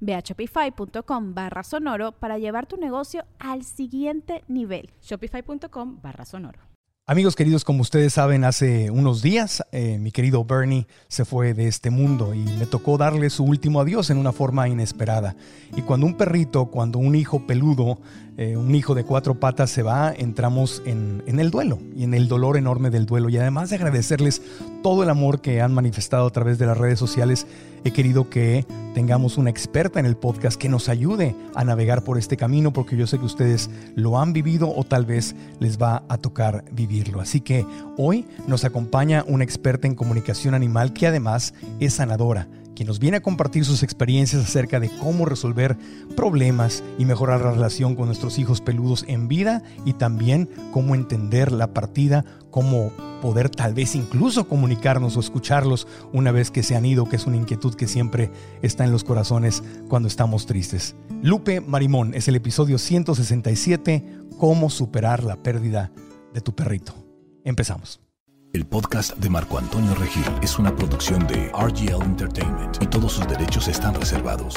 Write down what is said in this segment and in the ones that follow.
Ve a shopify.com barra sonoro para llevar tu negocio al siguiente nivel. Shopify.com barra sonoro. Amigos queridos, como ustedes saben, hace unos días eh, mi querido Bernie se fue de este mundo y me tocó darle su último adiós en una forma inesperada. Y cuando un perrito, cuando un hijo peludo eh, un hijo de cuatro patas se va, entramos en, en, el duelo y en el dolor enorme del duelo. Y además de agradecerles todo el amor que han manifestado a través de las redes sociales, he querido que tengamos una experta en el podcast que nos ayude a navegar por este camino, porque yo sé que ustedes lo han vivido o tal vez les va a tocar vivirlo. Así que hoy nos acompaña una experta en comunicación animal que además es sanadora quien nos viene a compartir sus experiencias acerca de cómo resolver problemas y mejorar la relación con nuestros hijos peludos en vida y también cómo entender la partida, cómo poder tal vez incluso comunicarnos o escucharlos una vez que se han ido, que es una inquietud que siempre está en los corazones cuando estamos tristes. Lupe Marimón es el episodio 167, cómo superar la pérdida de tu perrito. Empezamos. El podcast de Marco Antonio Regil es una producción de RGL Entertainment y todos sus derechos están reservados.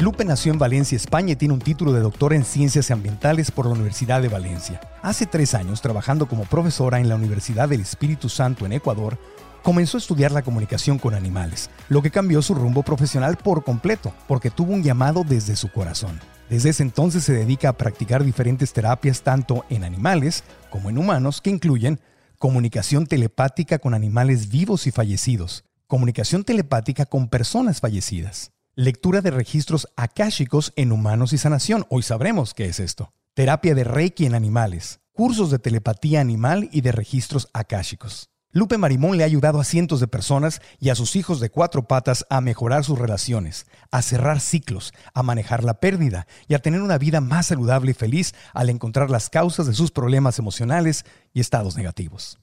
Lupe nació en Valencia, España y tiene un título de doctor en Ciencias Ambientales por la Universidad de Valencia. Hace tres años, trabajando como profesora en la Universidad del Espíritu Santo en Ecuador, comenzó a estudiar la comunicación con animales, lo que cambió su rumbo profesional por completo, porque tuvo un llamado desde su corazón. Desde ese entonces se dedica a practicar diferentes terapias tanto en animales como en humanos que incluyen comunicación telepática con animales vivos y fallecidos, comunicación telepática con personas fallecidas, lectura de registros akáshicos en humanos y sanación, hoy sabremos qué es esto, terapia de Reiki en animales, cursos de telepatía animal y de registros akáshicos. Lupe Marimón le ha ayudado a cientos de personas y a sus hijos de cuatro patas a mejorar sus relaciones, a cerrar ciclos, a manejar la pérdida y a tener una vida más saludable y feliz al encontrar las causas de sus problemas emocionales y estados negativos.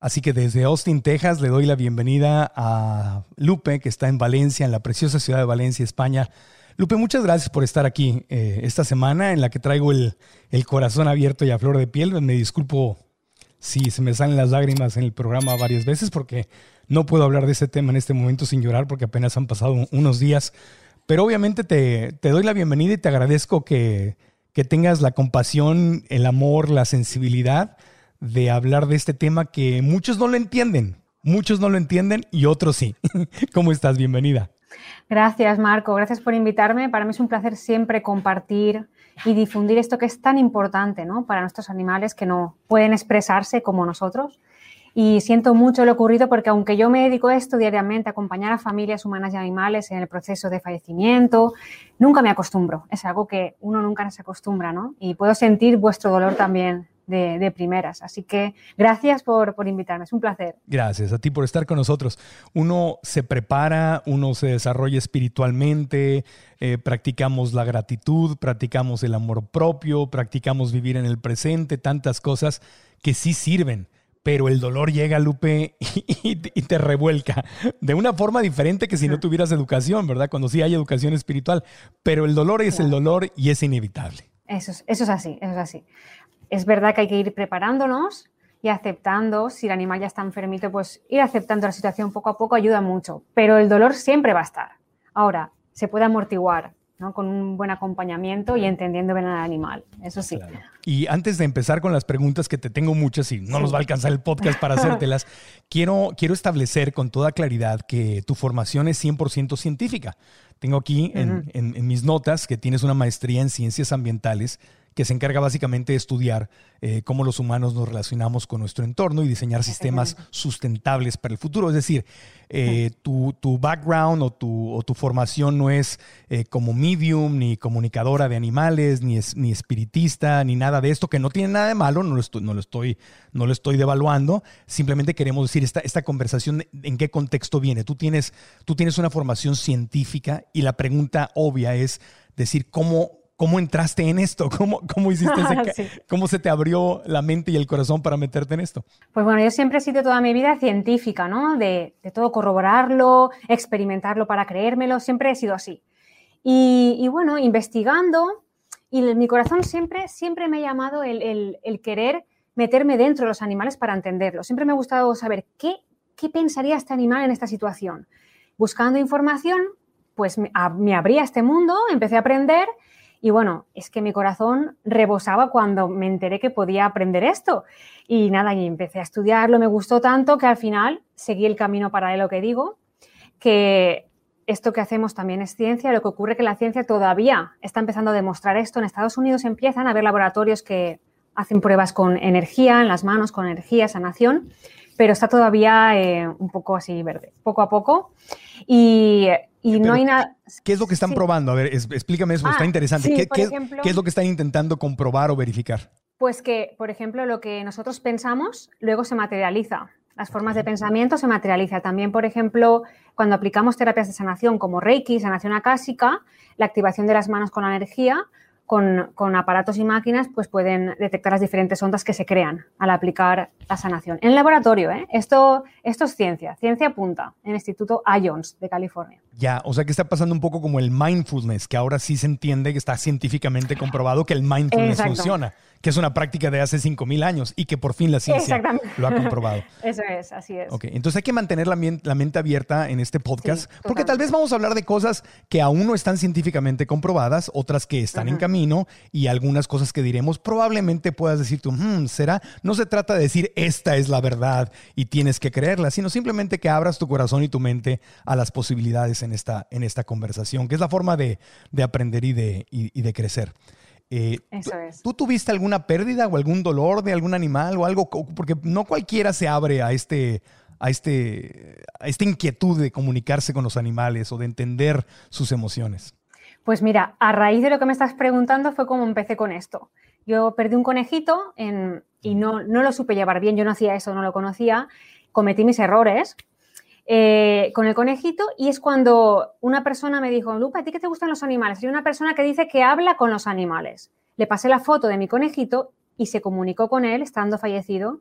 Así que desde Austin, Texas, le doy la bienvenida a Lupe, que está en Valencia, en la preciosa ciudad de Valencia, España. Lupe, muchas gracias por estar aquí eh, esta semana en la que traigo el, el corazón abierto y a flor de piel. Me disculpo sí, se me salen las lágrimas en el programa varias veces porque no puedo hablar de ese tema en este momento sin llorar porque apenas han pasado unos días. Pero obviamente te, doy la bienvenida y te agradezco que, que tengas la compasión, el amor, la sensibilidad de hablar de este tema que muchos no lo entienden. Muchos no lo entienden y otros sí. ¿Cómo estás? Bienvenida. Gracias, Marco. Gracias por invitarme. Para mí es un placer siempre compartir y difundir esto que es tan importante ¿no? para nuestros animales que no pueden expresarse como nosotros. Y siento mucho lo ocurrido porque aunque yo me dedico a esto diariamente, a acompañar a familias humanas y animales en el proceso de fallecimiento, nunca me acostumbro. Es algo que uno nunca se acostumbra, ¿no? Y puedo sentir vuestro dolor también de, primeras. Así que gracias por, por, invitarme, es un placer. Gracias a ti por estar con nosotros. Uno se prepara, uno se desarrolla espiritualmente, eh, practicamos la gratitud, practicamos el amor propio, practicamos vivir en el presente, tantas cosas que sí sirven pero el dolor llega, Lupe, y, te revuelca de una forma diferente que si no tuvieras educación, ¿verdad? Cuando sí hay educación espiritual, pero el dolor es el dolor y es inevitable. Eso es, eso es así, eso es así es verdad que hay que ir preparándonos y aceptando, si el animal ya está enfermito, pues ir aceptando la situación poco a poco ayuda mucho, pero el dolor siempre va a estar. Ahora, se puede amortiguar ¿no? con un buen acompañamiento y entendiendo bien al animal, eso sí. Y antes de empezar con las preguntas, que te tengo muchas y no nos va a alcanzar el podcast para hacértelas, quiero, quiero establecer con toda claridad que tu formación es 100% científica. Tengo aquí en mis notas que tienes una maestría en ciencias ambientales que se encarga básicamente de estudiar eh, cómo los humanos nos relacionamos con nuestro entorno y diseñar sistemas sustentables para el futuro. Es decir, eh, tu, background o tu, o tu, formación no es eh, como medium, ni comunicadora de animales, ni, es, ni espiritista, ni nada de esto, que no tiene nada de malo, no lo estoy, no lo estoy, no lo estoy devaluando. Simplemente queremos decir esta, esta conversación en qué contexto viene. Tú tienes, tú tienes una formación científica y la pregunta obvia es decir cómo ¿Cómo entraste en esto? ¿Cómo, cómo hiciste ¿Cómo se te abrió la mente y el corazón para meterte en esto? Pues bueno, yo siempre he sido toda mi vida científica, ¿no? De, todo corroborarlo, experimentarlo para creérmelo, siempre he sido así. Y, bueno, investigando, y mi corazón siempre, siempre me ha llamado el, querer meterme dentro de los animales para entenderlo. Siempre me ha gustado saber qué, qué pensaría este animal en esta situación. Buscando información, pues me, me abría este mundo, empecé a aprender y bueno, es que mi corazón rebosaba cuando me enteré que podía aprender esto. Y nada, y empecé a estudiarlo, me gustó tanto que al final seguí el camino paralelo que digo, que esto que hacemos también es ciencia. Lo que ocurre es que la ciencia todavía está empezando a demostrar esto. En Estados Unidos empiezan a haber laboratorios que hacen pruebas con energía en las manos, con energía, sanación, pero está todavía eh, un poco así verde, poco a poco. Y y no hay nada. ¿Qué es lo que están probando? A ver, explícame eso, está ah, interesante. ¿Qué, es lo que están intentando comprobar o verificar? Pues que, por ejemplo, lo que nosotros pensamos luego se materializa. Las formas de pensamiento se materializan. También, por ejemplo, cuando aplicamos terapias de sanación como Reiki, sanación acásica, la activación de las manos con la energía, con, aparatos y máquinas, pues pueden detectar las diferentes ondas que se crean al aplicar la sanación. En laboratorio, ¿eh? esto, esto es ciencia, ciencia punta, en el Instituto IONS de California. Ya, o sea que está pasando un poco como el mindfulness, que ahora sí se entiende que está científicamente comprobado que el mindfulness funciona que es una práctica de hace 5.000 años y que por fin la ciencia lo ha comprobado. Eso es, así es. Ok, entonces hay que mantener la, mente abierta en este podcast, porque tal vez vamos a hablar de cosas que aún no están científicamente comprobadas, otras que están en camino y algunas cosas que diremos probablemente puedas decir tú, hmm, ¿será? No se trata de decir esta es la verdad y tienes que creerla, sino simplemente que abras tu corazón y tu mente a las posibilidades en esta, en esta conversación, que es la forma de, aprender y de, y de crecer. Eh, Eso es. ¿Tú tuviste alguna pérdida o algún dolor de algún animal o algo? Porque no cualquiera se abre a este, a este, a esta inquietud de comunicarse con los animales o de entender sus emociones. Pues mira, a raíz de lo que me estás preguntando fue como empecé con esto. Yo perdí un conejito y no, no lo supe llevar bien, yo no hacía eso, no lo conocía, cometí mis errores eh, con el conejito y es cuando una persona me dijo, Lupa, ¿a ti qué te gustan los animales? Y una persona que dice que habla con los animales. Le pasé la foto de mi conejito y se comunicó con él estando fallecido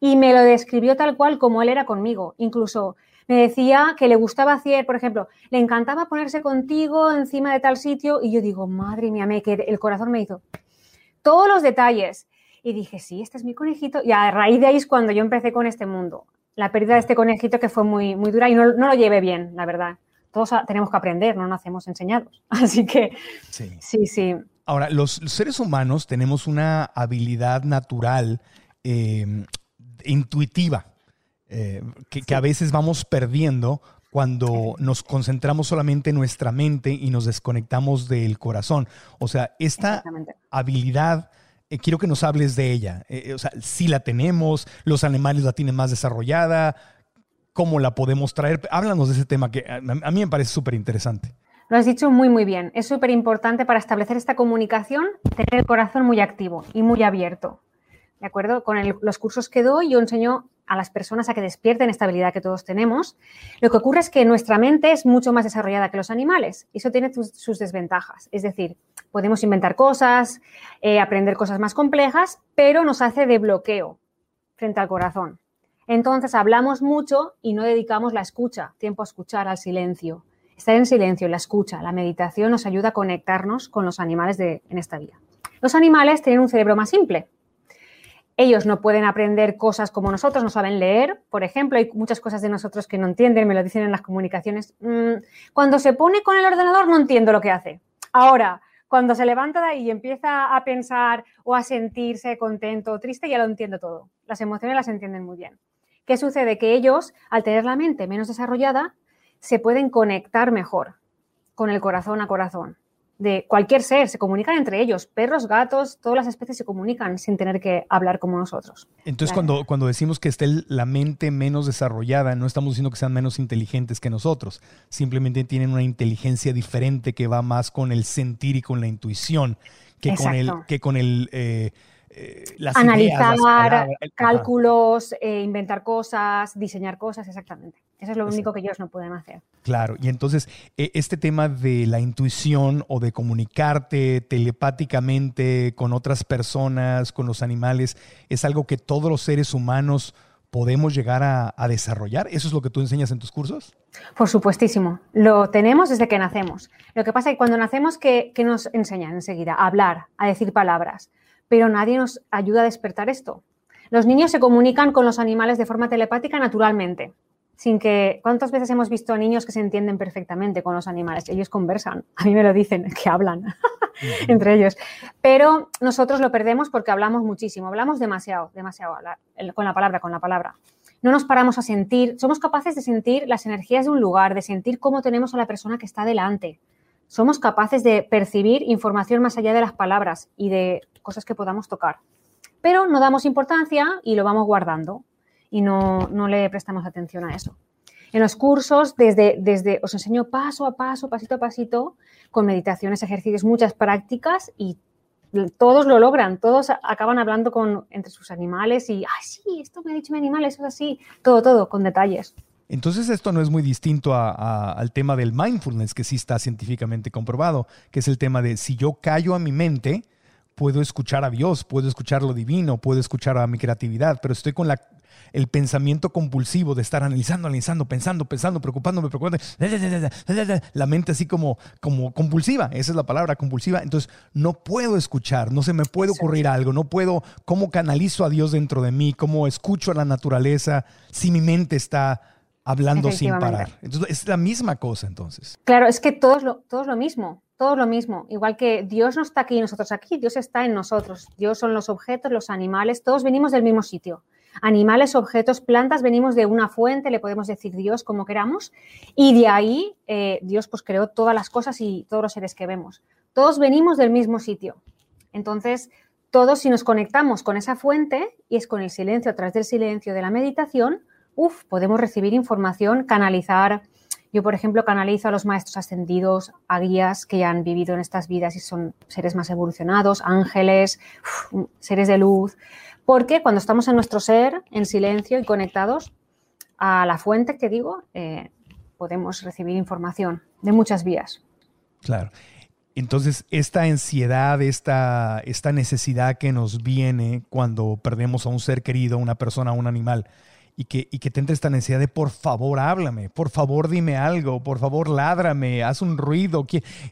y me lo describió tal cual como él era conmigo. Incluso me decía que le gustaba hacer, por ejemplo, le encantaba ponerse contigo encima de tal sitio y yo digo, madre mía, me, que el corazón me hizo todos los detalles. Y dije, sí, este es mi conejito. Y a raíz de ahí es cuando yo empecé con este mundo la pérdida de este conejito que fue muy, muy dura y no, lo llevé bien, la verdad. Todos tenemos que aprender, no nacemos enseñados. Así que sí, sí. sí. Ahora, los seres humanos tenemos una habilidad natural, em, intuitiva, eh, que, a veces vamos perdiendo cuando nos concentramos solamente en nuestra mente y nos desconectamos del corazón. O sea, esta habilidad eh, quiero que nos hables de ella. Eh, eh, o sea, si la tenemos, los animales la tienen más desarrollada, cómo la podemos traer. Háblanos de ese tema que a, mí me parece súper interesante. Lo has dicho muy, muy bien. Es súper importante para establecer esta comunicación tener el corazón muy activo y muy abierto. ¿De acuerdo? Con los cursos que doy, yo enseño a las personas a que despierten esta habilidad que todos tenemos. Lo que ocurre es que nuestra mente es mucho más desarrollada que los animales y eso tiene sus desventajas. Es decir, podemos inventar cosas, eh, aprender cosas más complejas, pero nos hace de bloqueo frente al corazón. Entonces hablamos mucho y no dedicamos la escucha, tiempo a escuchar, al silencio. Estar en silencio, la escucha, la meditación nos ayuda a conectarnos con los animales de, en esta vida. Los animales tienen un cerebro más simple, ellos no pueden aprender cosas como nosotros, no saben leer, por ejemplo, hay muchas cosas de nosotros que no entienden, me lo dicen en las comunicaciones. Mm, cuando se pone con el ordenador no entiendo lo que hace. Ahora, cuando se levanta de ahí y empieza a pensar o a sentirse contento o triste, ya lo entiendo todo. Las emociones las entienden muy bien. ¿Qué sucede? Que ellos, al tener la mente menos desarrollada, se pueden conectar mejor con el corazón a corazón. De cualquier ser, se comunican entre ellos, perros, gatos, todas las especies se comunican sin tener que hablar como nosotros. Entonces, cuando, cuando decimos que esté la mente menos desarrollada, no estamos diciendo que sean menos inteligentes que nosotros, simplemente tienen una inteligencia diferente que va más con el sentir y con la intuición que con el, que con el eh, eh, Analizar, cálculos, eh, inventar cosas, diseñar cosas, exactamente. Eso es lo único que ellos no pueden hacer. Claro, y entonces e, este tema de la intuición o de comunicarte telepáticamente con otras personas, con los animales, es algo que todos los seres humanos podemos llegar a, desarrollar? ¿Eso es lo que tú enseñas en tus cursos? Por supuestísimo. Lo tenemos desde que nacemos. Lo que pasa es que cuando nacemos, ¿qué, qué nos enseñan enseguida? A hablar, a decir palabras. Pero nadie nos ayuda a despertar esto. Los niños se comunican con los animales de forma telepática naturalmente sin que... ¿Cuántas veces hemos visto niños que se entienden perfectamente con los animales? Ellos conversan, a mí me lo dicen, que hablan entre ellos. Pero nosotros lo perdemos porque hablamos muchísimo, hablamos demasiado, demasiado con la palabra, con la palabra. No nos paramos a sentir, somos capaces de sentir las energías de un lugar, de sentir cómo tenemos a la persona que está delante. Somos capaces de percibir información más allá de las palabras y de cosas que podamos tocar. Pero no damos importancia y lo vamos guardando y no, le prestamos atención a eso. En los cursos, desde, desde os enseño paso a paso, pasito a pasito, con meditaciones, ejercicios, muchas prácticas y todos lo logran, todos acaban hablando con, entre sus animales y, ay, sí, esto me ha dicho mi animal, eso es así, todo, todo, con detalles. Entonces esto no es muy distinto al tema del mindfulness, que sí está científicamente comprobado, que es el tema de si yo callo a mi mente, puedo escuchar a Dios, puedo escuchar lo divino, puedo escuchar a mi creatividad, pero estoy con la el pensamiento compulsivo de estar analizando, analizando, pensando, pensando, preocupándome, preocupándome, la mente así como, como compulsiva, esa es la palabra, compulsiva. Entonces, no puedo escuchar, no se me puede ocurrir algo, no puedo, cómo canalizo a Dios dentro de mí, cómo escucho a la naturaleza si mi mente está hablando sin parar. Entonces, es la misma cosa entonces. Claro, es que todo es lo, todo es lo mismo todo lo mismo, igual que Dios no está aquí y nosotros aquí, Dios está en nosotros. Dios son los objetos, los animales, todos venimos del mismo sitio animales, objetos, plantas, venimos de una fuente, le podemos decir Dios como queramos, y de ahí eh, Dios pues creó todas las cosas y todos los seres que vemos. Todos venimos del mismo sitio. Entonces, todos si nos conectamos con esa fuente, y es con el silencio, a través del silencio de la meditación, uff, podemos recibir información, canalizar. Yo, por ejemplo, canalizo a los maestros ascendidos, a guías que ya han vivido en estas vidas y son seres más evolucionados, ángeles, seres de luz. Porque cuando estamos en nuestro ser, en silencio y conectados a la fuente que digo, eh, podemos recibir información de muchas vías. Claro. Entonces, esta ansiedad, esta, esta necesidad que nos viene cuando perdemos a un ser querido, una persona, un animal, y que, y que te entre esta necesidad de por favor háblame, por favor dime algo, por favor ládrame, haz un ruido,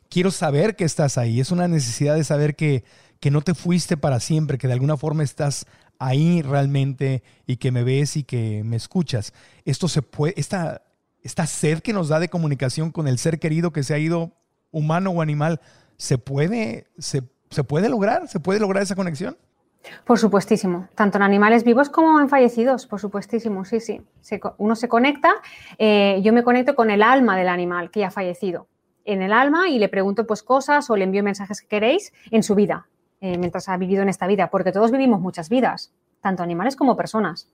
quiero saber que estás ahí. Es una necesidad de saber que, que no te fuiste para siempre, que de alguna forma estás ahí realmente y que me ves y que me escuchas. Esto se puede, esta, esta sed que nos da de comunicación con el ser querido que se ha ido, humano o animal, ¿se puede, se, puede lograr? ¿Se puede lograr esa conexión? Por supuestísimo, tanto en animales vivos como en fallecidos, por supuestísimo, sí, sí. uno se conecta, eh, yo me conecto con el alma del animal que ya ha fallecido, en el alma y le pregunto pues cosas o le envío mensajes que queréis en su vida, eh, mientras ha vivido en esta vida, porque todos vivimos muchas vidas, tanto animales como personas.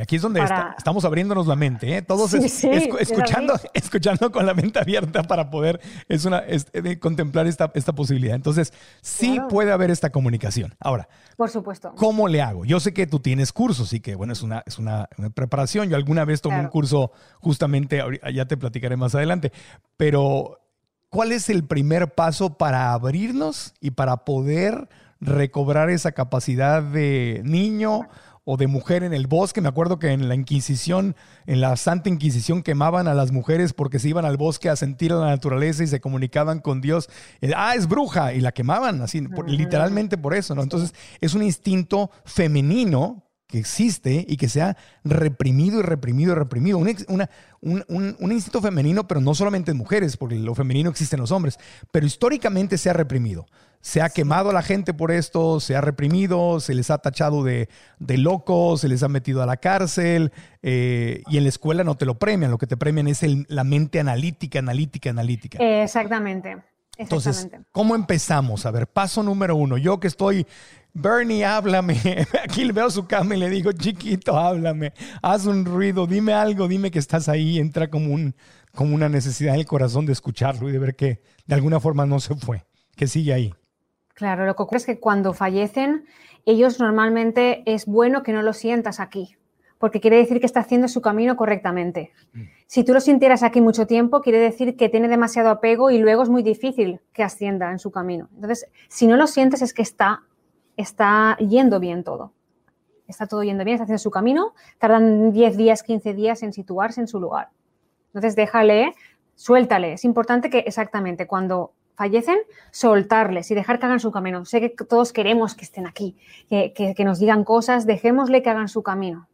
Aquí es donde estamos abriéndonos la mente, ¿eh? todos escuchando, escuchando con la mente abierta para poder es una, eh, contemplar esta, esta, posibilidad. Entonces, sí puede haber esta comunicación. Ahora, por supuesto. ¿Cómo le hago? Yo sé que tú tienes cursos y que, bueno, es una, es una, preparación. Yo alguna vez tomé un curso justamente, ya te platicaré más adelante, pero ¿cuál es el primer paso para abrirnos y para poder recobrar esa capacidad de niño o de mujer en el bosque? Me acuerdo que en la Inquisición, en la Santa Inquisición, quemaban a las mujeres porque se iban al bosque a sentir la naturaleza y se comunicaban con Dios. Ah, es bruja, y la quemaban, así, literalmente por eso, ¿no? Entonces, es un instinto femenino que existe y que se ha reprimido y reprimido y reprimido. Un, un, instinto femenino, pero no solamente en mujeres, porque lo femenino existe en los hombres, pero históricamente se ha reprimido. Se ha quemado a la gente por esto, se ha reprimido, se les ha tachado de, locos, se les ha metido a la cárcel eh, y en la escuela no te lo premian, lo que te premian es la mente analítica, analítica, analítica. Exactamente. Entonces. ¿cómo empezamos? A ver, paso número uno. Yo que estoy, Bernie, háblame. Aquí le veo su cama y le digo, chiquito, háblame. Haz un ruido, dime algo, dime que estás ahí. Entra como, un, como una necesidad en el corazón de escucharlo y de ver que de alguna forma no se fue, que sigue ahí. Claro, lo que ocurre es que cuando fallecen, ellos normalmente es bueno que no lo sientas aquí, porque quiere decir que está haciendo su camino correctamente. Si tú lo sintieras aquí mucho tiempo, quiere decir que tiene demasiado apego y luego es muy difícil que ascienda en su camino. Entonces, si no lo sientes es que está, está yendo bien todo. Está todo yendo bien, está haciendo su camino, tardan 10 días, 15 días en situarse en su lugar. Entonces, déjale, suéltale. Es importante que exactamente cuando fallecen, soltarles y dejar que hagan su camino. Sé que todos queremos que estén aquí, que, que, que nos digan cosas, dejémosle que hagan su camino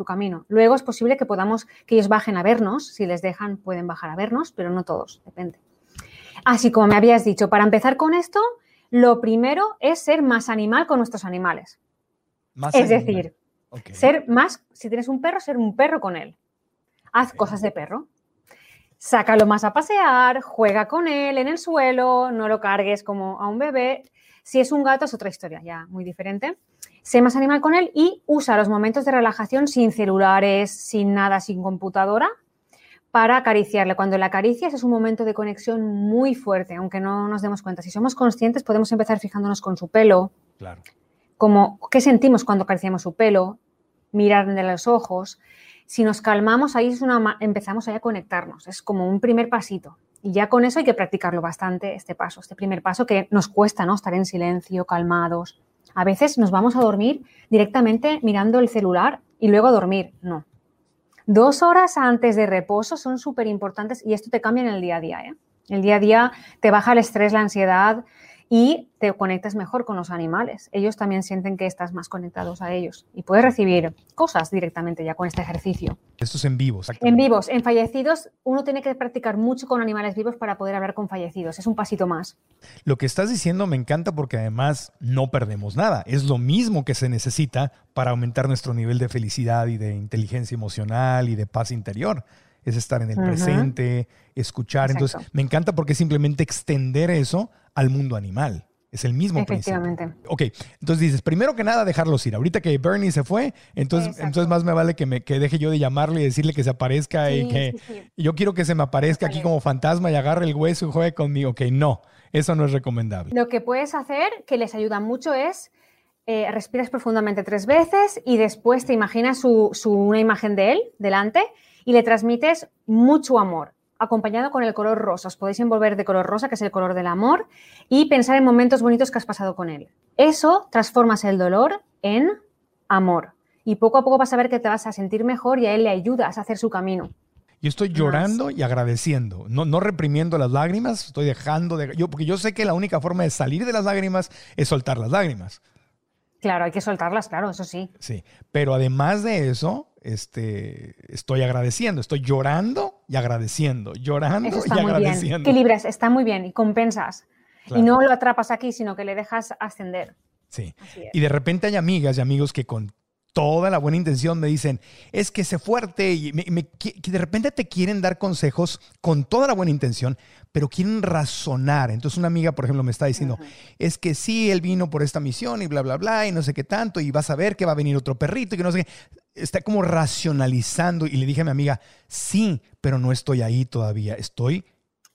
su camino. Luego es posible que podamos, que ellos bajen a vernos, si les dejan pueden bajar a vernos, pero no todos, depende. Así como me habías dicho, para empezar con esto, lo primero es ser más animal con nuestros animales. Más es animal. decir, ser más, si tienes un perro, ser un perro con él. Haz cosas de perro. Sácalo más a pasear, juega con él en el suelo, no lo cargues como a un bebé. Si es un gato es otra historia, ya muy diferente. Sé más animal con él y usa los momentos de relajación sin celulares, sin nada, sin computadora, para acariciarle. Cuando le acaricias es un momento de conexión muy fuerte, aunque no nos demos cuenta. Si somos conscientes podemos empezar fijándonos con su pelo, Claro. como qué sentimos cuando acariciamos su pelo, mirarle los ojos. Si nos calmamos, ahí es una, empezamos ahí a conectarnos. Es como un primer pasito. Y ya con eso hay que practicarlo bastante, este paso, este primer paso que nos cuesta, ¿no? Estar en silencio, calmados. A veces nos vamos a dormir directamente mirando el celular y luego a dormir. No. Dos horas antes de reposo son súper importantes y esto te cambia en el día a día. ¿eh? El día a día te baja el estrés, la ansiedad y te conectas mejor con los animales. Ellos también sienten que estás más conectados a ellos y puedes recibir cosas directamente ya con este ejercicio. Esto es en vivo. En vivos, en fallecidos, uno tiene que practicar mucho con animales vivos para poder hablar con fallecidos. Es un pasito más. Lo que estás diciendo me encanta porque además no perdemos nada. Es lo mismo que se necesita para aumentar nuestro nivel de felicidad y de inteligencia emocional y de paz interior. Es estar en el presente, escuchar. Entonces, Exacto. me encanta porque simplemente extender eso al mundo animal. Es el mismo principio. Efectivamente. Ok, entonces dices, primero que nada, dejarlos ir. Ahorita que Bernie se fue, entonces, Exacto. entonces más me vale que, me, que deje yo de llamarle y decirle que se aparezca y que sí, sí. y yo quiero que se me aparezca aquí como fantasma y agarre el hueso y juegue conmigo. Ok, no, eso no es recomendable. Lo que puedes hacer, que les ayuda mucho, es eh, respiras profundamente tres veces y después te imaginas su, su- una imagen de él delante y le transmites mucho amor, acompañado con el color rosa. Os podéis envolver de color rosa, que es el color del amor, y pensar en momentos bonitos que has pasado con él. Eso transformas el dolor en amor. Y poco a poco vas a ver que te vas a sentir mejor y a él le ayudas a hacer su camino. Yo estoy llorando y agradeciendo, no, no reprimiendo las lágrimas, estoy dejando de... Yo, porque yo sé que la única forma de salir de las lágrimas es soltar las lágrimas. Claro, hay que soltarlas, claro, eso sí. Sí, pero además de eso, este, estoy agradeciendo, estoy llorando y agradeciendo, llorando Eso y está muy bien. agradeciendo. Equilibras, está muy bien y compensas. Claro. Y no lo atrapas aquí, sino que le dejas ascender. Sí. Y de repente hay amigas y amigos que con toda la buena intención me dicen, es que sé fuerte y me- que de repente te quieren dar consejos con toda la buena intención, pero quieren razonar. Entonces una amiga, por ejemplo, me está diciendo, es que sí, él vino por esta misión y bla, bla, bla, y no sé qué tanto, y vas a ver que va a venir otro perrito y que no sé qué. Está como racionalizando y le dije a mi amiga, sí, pero no estoy ahí todavía, estoy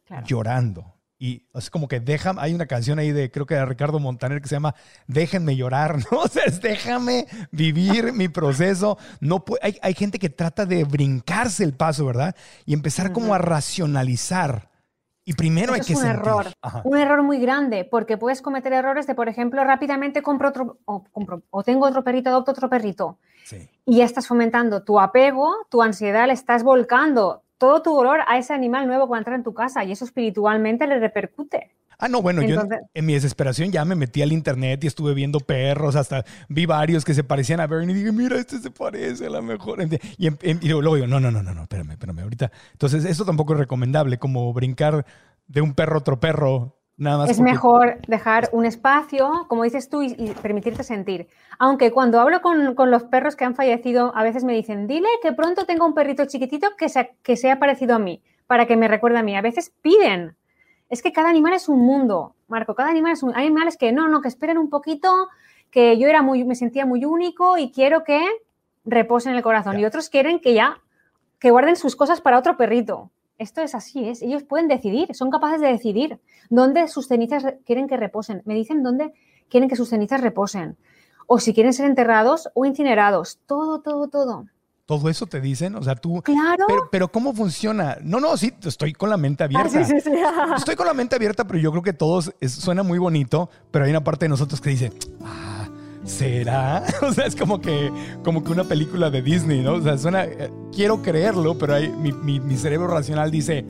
Claro. llorando. Y es como que deja, hay una canción ahí de, creo que de Ricardo Montaner que se llama Déjenme llorar, ¿no? O sea, es déjame vivir mi proceso. No hay, hay gente que trata de brincarse el paso, ¿verdad? Y empezar como a racionalizar. Y primero hay que es un sentir. error, Ajá. un error muy grande, porque puedes cometer errores de, por ejemplo, rápidamente compro otro, o, compro- o tengo otro perrito, adopto otro perrito, Sí. y ya estás fomentando tu apego, tu ansiedad, le estás volcando todo tu dolor a ese animal nuevo que va a entrar en tu casa, y eso espiritualmente le repercute. Ah, no, bueno, yo en- en mi desesperación ya me metí al internet y estuve viendo perros, hasta vi varios que se parecían a Bernie y dije, mira, este se parece a la mejor. Y, em- em- y luego digo, no, no, no, no, no, espérame, espérame, ahorita. Entonces, eso tampoco es recomendable, como brincar de un perro a otro perro, nada más. Es porque- mejor dejar un espacio, como dices tú, y, y permitirte sentir. Aunque cuando hablo con, con los perros que han fallecido, a veces me dicen, dile que pronto tengo un perrito chiquitito que sea, que sea parecido a mí, para que me recuerde a mí. A veces piden. Es que cada animal es un mundo, Marco, cada animal es un... Hay animales que no, no, que esperen un poquito, que yo era muy, me sentía muy único y quiero que reposen en el corazón. Y otros quieren que ya, que guarden sus cosas para otro perrito. Esto es así, es. Ellos pueden decidir, son capaces de decidir dónde sus cenizas quieren que reposen. Me dicen dónde quieren que sus cenizas reposen. O si quieren ser enterrados o incinerados. Todo, todo, todo. Todo eso te dicen, o sea, tú. Claro. Pero, ¿cómo funciona? No, no, sí, estoy con la mente abierta. Ah, sí, sí, sí. estoy con la mente abierta, pero yo creo que todos suena muy bonito, pero hay una parte de nosotros que dice, ah, ¿será? O sea, es como que, como que una película de Disney, ¿no? O sea, suena, eh, quiero creerlo, pero mi, mi cerebro racional dice,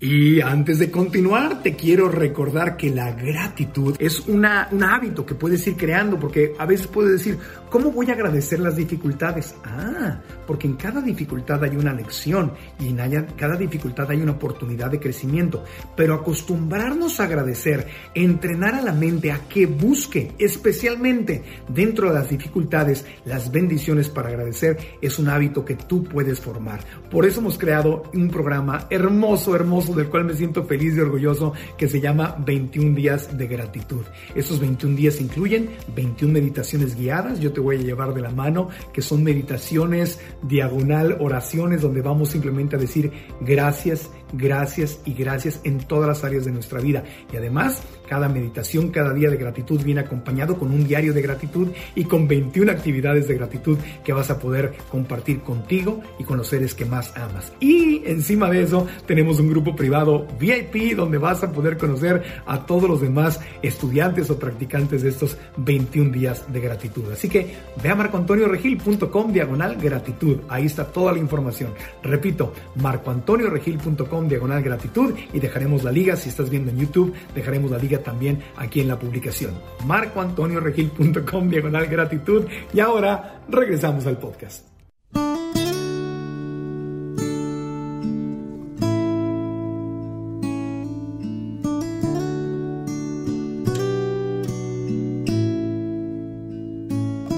Y antes de continuar, te quiero recordar que la gratitud es una, un hábito que puedes ir creando, porque a veces puedes decir, ¿cómo voy a agradecer las dificultades? Ah, porque en cada dificultad hay una lección y en cada dificultad hay una oportunidad de crecimiento. Pero acostumbrarnos a agradecer, entrenar a la mente a que busque, especialmente dentro de las dificultades, las bendiciones para agradecer, es un hábito que tú puedes formar. Por eso hemos creado un programa hermoso, hermoso del cual me siento feliz y orgulloso, que se llama 21 días de gratitud. Estos 21 días incluyen 21 meditaciones guiadas, yo te voy a llevar de la mano, que son meditaciones diagonal, oraciones, donde vamos simplemente a decir gracias, gracias y gracias en todas las áreas de nuestra vida. Y además, cada meditación, cada día de gratitud viene acompañado con un diario de gratitud y con 21 actividades de gratitud que vas a poder compartir contigo y con los seres que más amas. Y encima de eso, tenemos un grupo privado VIP donde vas a poder conocer a todos los demás estudiantes o practicantes de estos 21 días de gratitud. Así que ve a marcoantonioregil.com diagonal gratitud. Ahí está toda la información. Repito, marcoantonioregil.com diagonal gratitud y dejaremos la liga. Si estás viendo en YouTube, dejaremos la liga también aquí en la publicación. marcoantonioregil.com diagonal gratitud. Y ahora regresamos al podcast.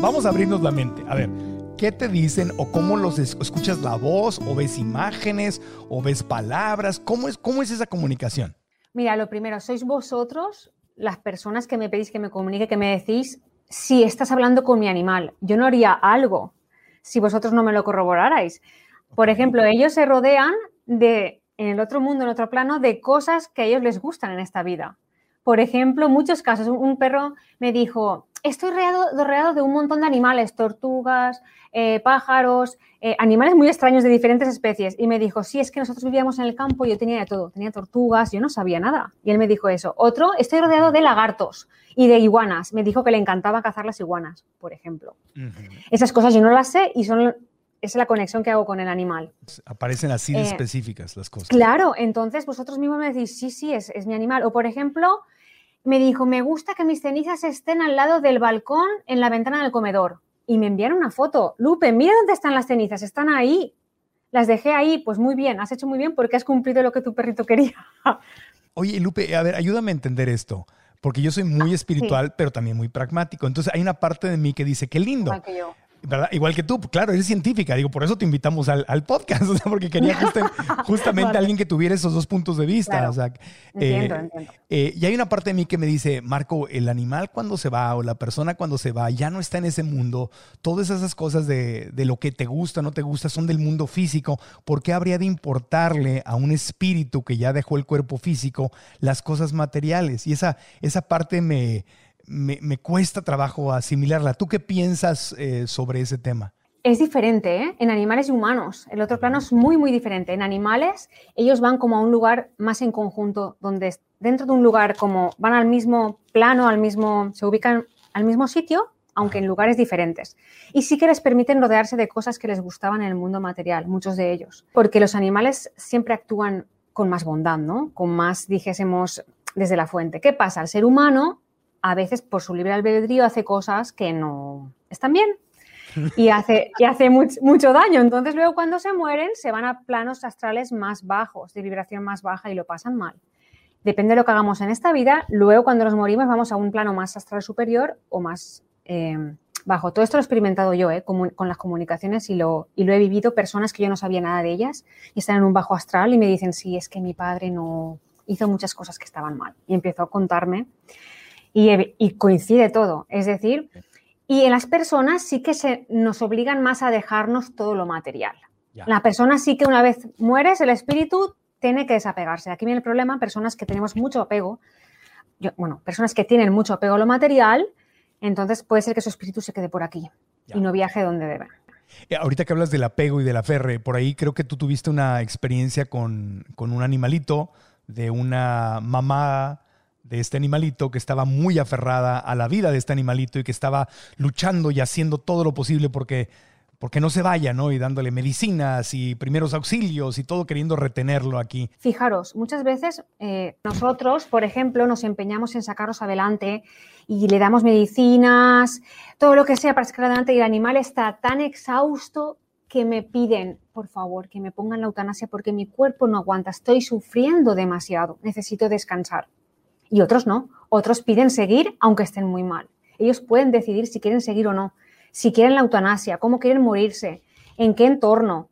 Vamos a abrirnos la mente. A ver, ¿qué te dicen o cómo los escuchas la voz o ves imágenes o ves palabras? ¿Cómo es, cómo es esa comunicación? Mira, lo primero, sois vosotros las personas que me pedís que me comunique, que me decís si estás hablando con mi animal. Yo no haría algo si vosotros no me lo corroborarais. Por ejemplo, ellos se rodean de, en el otro mundo, en otro plano, de cosas que a ellos les gustan en esta vida. Por ejemplo, muchos casos, un perro me dijo, estoy rodeado, de un montón de animales, tortugas, eh, pájaros, eh, animales muy extraños de diferentes especies. Y me dijo, sí, es que nosotros vivíamos en el campo y yo tenía de todo, tenía tortugas, yo no sabía nada. Y él me dijo eso. Otro, estoy rodeado de lagartos y de iguanas. Me dijo que le encantaba cazar las iguanas, por ejemplo. Esas cosas yo no las sé y son es la conexión que hago con el animal. Aparecen así de eh, específicas las cosas. Claro, entonces vosotros mismos me decís, sí, sí, es, es mi animal. O por ejemplo, me dijo, me gusta que mis cenizas estén al lado del balcón en la ventana del comedor. Y me enviaron una foto. Lupe, mira dónde están las cenizas, están ahí. Las dejé ahí, pues muy bien, has hecho muy bien porque has cumplido lo que tu perrito quería. Oye, Lupe, a ver, ayúdame a entender esto, porque yo soy muy ah, espiritual, pero también muy pragmático. Entonces hay una parte de mí que dice, qué lindo. que yo. Igual que tú, claro, eres científica, digo, por eso te invitamos al, podcast, o sea, porque quería justamente alguien que tuviera esos dos puntos de vista. o sea, entiendo, eh, entiendo. Eh, y hay una parte de mí que me dice, Marco, el animal cuando se va o la persona cuando se va ya no está en ese mundo, todas esas cosas de, de lo que te gusta, no te gusta, son del mundo físico, ¿por qué habría de importarle a un espíritu que ya dejó el cuerpo físico las cosas materiales? Y esa, esa parte me me, cuesta trabajo asimilarla. ¿Tú qué piensas eh, sobre ese tema? Es diferente, ¿eh? En animales y humanos. El otro plano es muy, muy diferente. En animales, ellos van como a un lugar más en conjunto, donde dentro de un lugar como van al mismo plano, al mismo, se ubican al mismo sitio, aunque en lugares diferentes. Y sí que les permiten rodearse de cosas que les gustaban en el mundo material, muchos de ellos. Porque los animales siempre actúan con más bondad, ¿no? Con más, dijésemos, desde la fuente. ¿Qué pasa? El ser humano a veces por su libre albedrío hace cosas que no están bien y hace, y hace mucho daño. Entonces luego cuando se mueren se van a planos astrales más bajos, de vibración más baja y lo pasan mal. depende de lo que hagamos en esta vida, luego cuando nos morimos vamos a un plano más astral superior o más eh, bajo. Todo esto lo he experimentado yo ¿eh? con, las comunicaciones y lo, y lo he vivido personas que yo no sabía nada de ellas y están en un bajo astral y me dicen, sí, es que mi padre no hizo muchas cosas que estaban mal. Y empezó a contarme y, y coincide todo. Es decir, y en las personas sí que se nos obligan más a dejarnos todo lo material. La persona sí que una vez mueres, el espíritu tiene que desapegarse. Aquí viene el problema, personas que tenemos mucho apego, bueno, personas que tienen mucho apego a lo material, entonces puede ser que su espíritu se quede por aquí y no viaje donde debe. Eh, ahorita que hablas del apego y de la ferre, por ahí creo que tú tuviste una experiencia con, con un animalito de una mamá de este animalito que estaba muy aferrada a la vida de este animalito y que estaba luchando y haciendo todo lo posible porque, porque no se vaya, ¿no? Y dándole medicinas y primeros auxilios y todo queriendo retenerlo aquí. Fijaros, muchas veces eh, nosotros, por ejemplo, nos empeñamos en sacarlos adelante y le damos medicinas, todo lo que sea para sacar adelante y el animal está tan exhausto que me piden, por favor, que me pongan la eutanasia porque mi cuerpo no aguanta, estoy sufriendo demasiado, necesito descansar y otros no. Otros piden seguir aunque estén muy mal. Ellos pueden decidir si quieren seguir o no, si quieren la eutanasia, cómo quieren morirse, en qué entorno,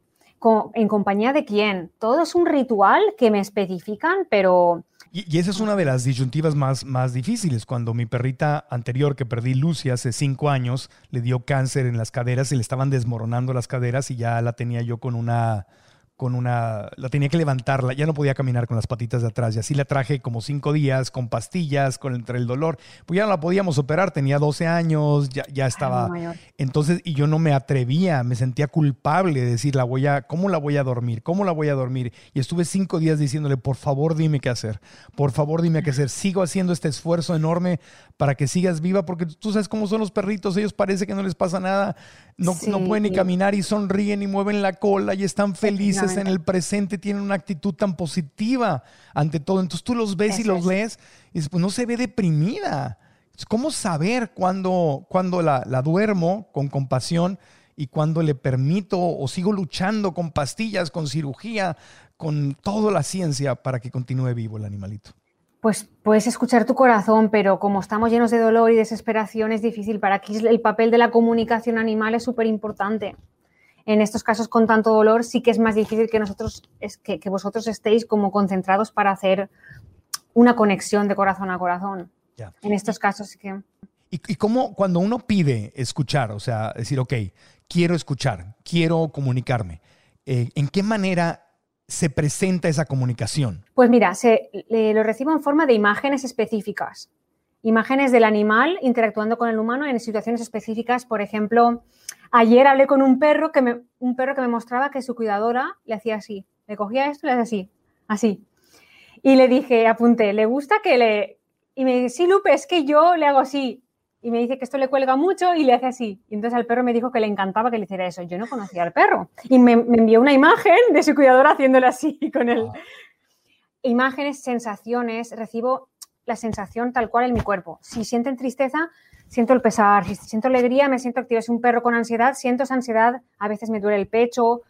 en compañía de quién. Todo es un ritual que me especifican, pero... Y, esa es una de las disyuntivas más, más difíciles. Cuando mi perrita anterior, que perdí Lucy hace cinco años, le dio cáncer en las caderas y le estaban desmoronando las caderas y ya la tenía yo con una con una, la tenía que levantarla, ya no podía caminar con las patitas de atrás y así la traje como cinco días con pastillas, con entre el dolor, pues ya no la podíamos operar, tenía 12 años, ya, ya estaba, entonces, y yo no me atrevía, me sentía culpable de decir, la voy a, ¿cómo la voy a dormir? ¿Cómo la voy a dormir? Y estuve cinco días diciéndole, por favor dime qué hacer, por favor dime qué hacer, sigo haciendo este esfuerzo enorme para que sigas viva, porque tú sabes cómo son los perritos, ellos parece que no les pasa nada, no, no pueden ni caminar y sonríen y mueven la cola y están felices en el presente tienen una actitud tan positiva ante todo. Entonces tú los ves y los lees y dices, pues no se ve deprimida. ¿Cómo saber cuándo, cuando la, la duermo con compasión y cuándo le permito o sigo luchando con pastillas, con cirugía, con toda la ciencia para que continúe vivo el animalito? Pues puedes escuchar tu corazón, pero como estamos llenos de dolor y desesperación es difícil. Para aquí el papel de la comunicación animal es súper importante en estos casos con tanto dolor sí que es más difícil que nosotros, es que, vosotros estéis como concentrados para hacer una conexión de corazón a corazón. En estos casos sí que... ¿Y, cómo cuando uno pide escuchar, o sea, decir, ok, quiero escuchar, quiero comunicarme, eh, ¿en qué manera se presenta esa comunicación? Pues mira, se, lo recibo en forma de imágenes específicas. Imágenes del animal interactuando con el humano en situaciones específicas, por ejemplo, Ayer hablé con un perro que me, un perro que me mostraba que su cuidadora le hacía así. Le cogía esto y le hacía así, así. Y le dije, apunté, ¿le gusta que le...? Y me dice, sí, Lupe, es que yo le hago así. Y me dice que esto le cuelga mucho y le hace así. Y entonces al perro me dijo que le encantaba que le hiciera eso. Yo no conocía al perro. Y me, envió una imagen de su cuidadora haciéndole así con él. Imágenes, sensaciones, recibo la sensación tal cual en mi cuerpo. Si sienten tristeza, siento el pesar, si siento alegría, me siento activa. Si un perro con ansiedad, siento esa ansiedad, a veces me duele el pecho.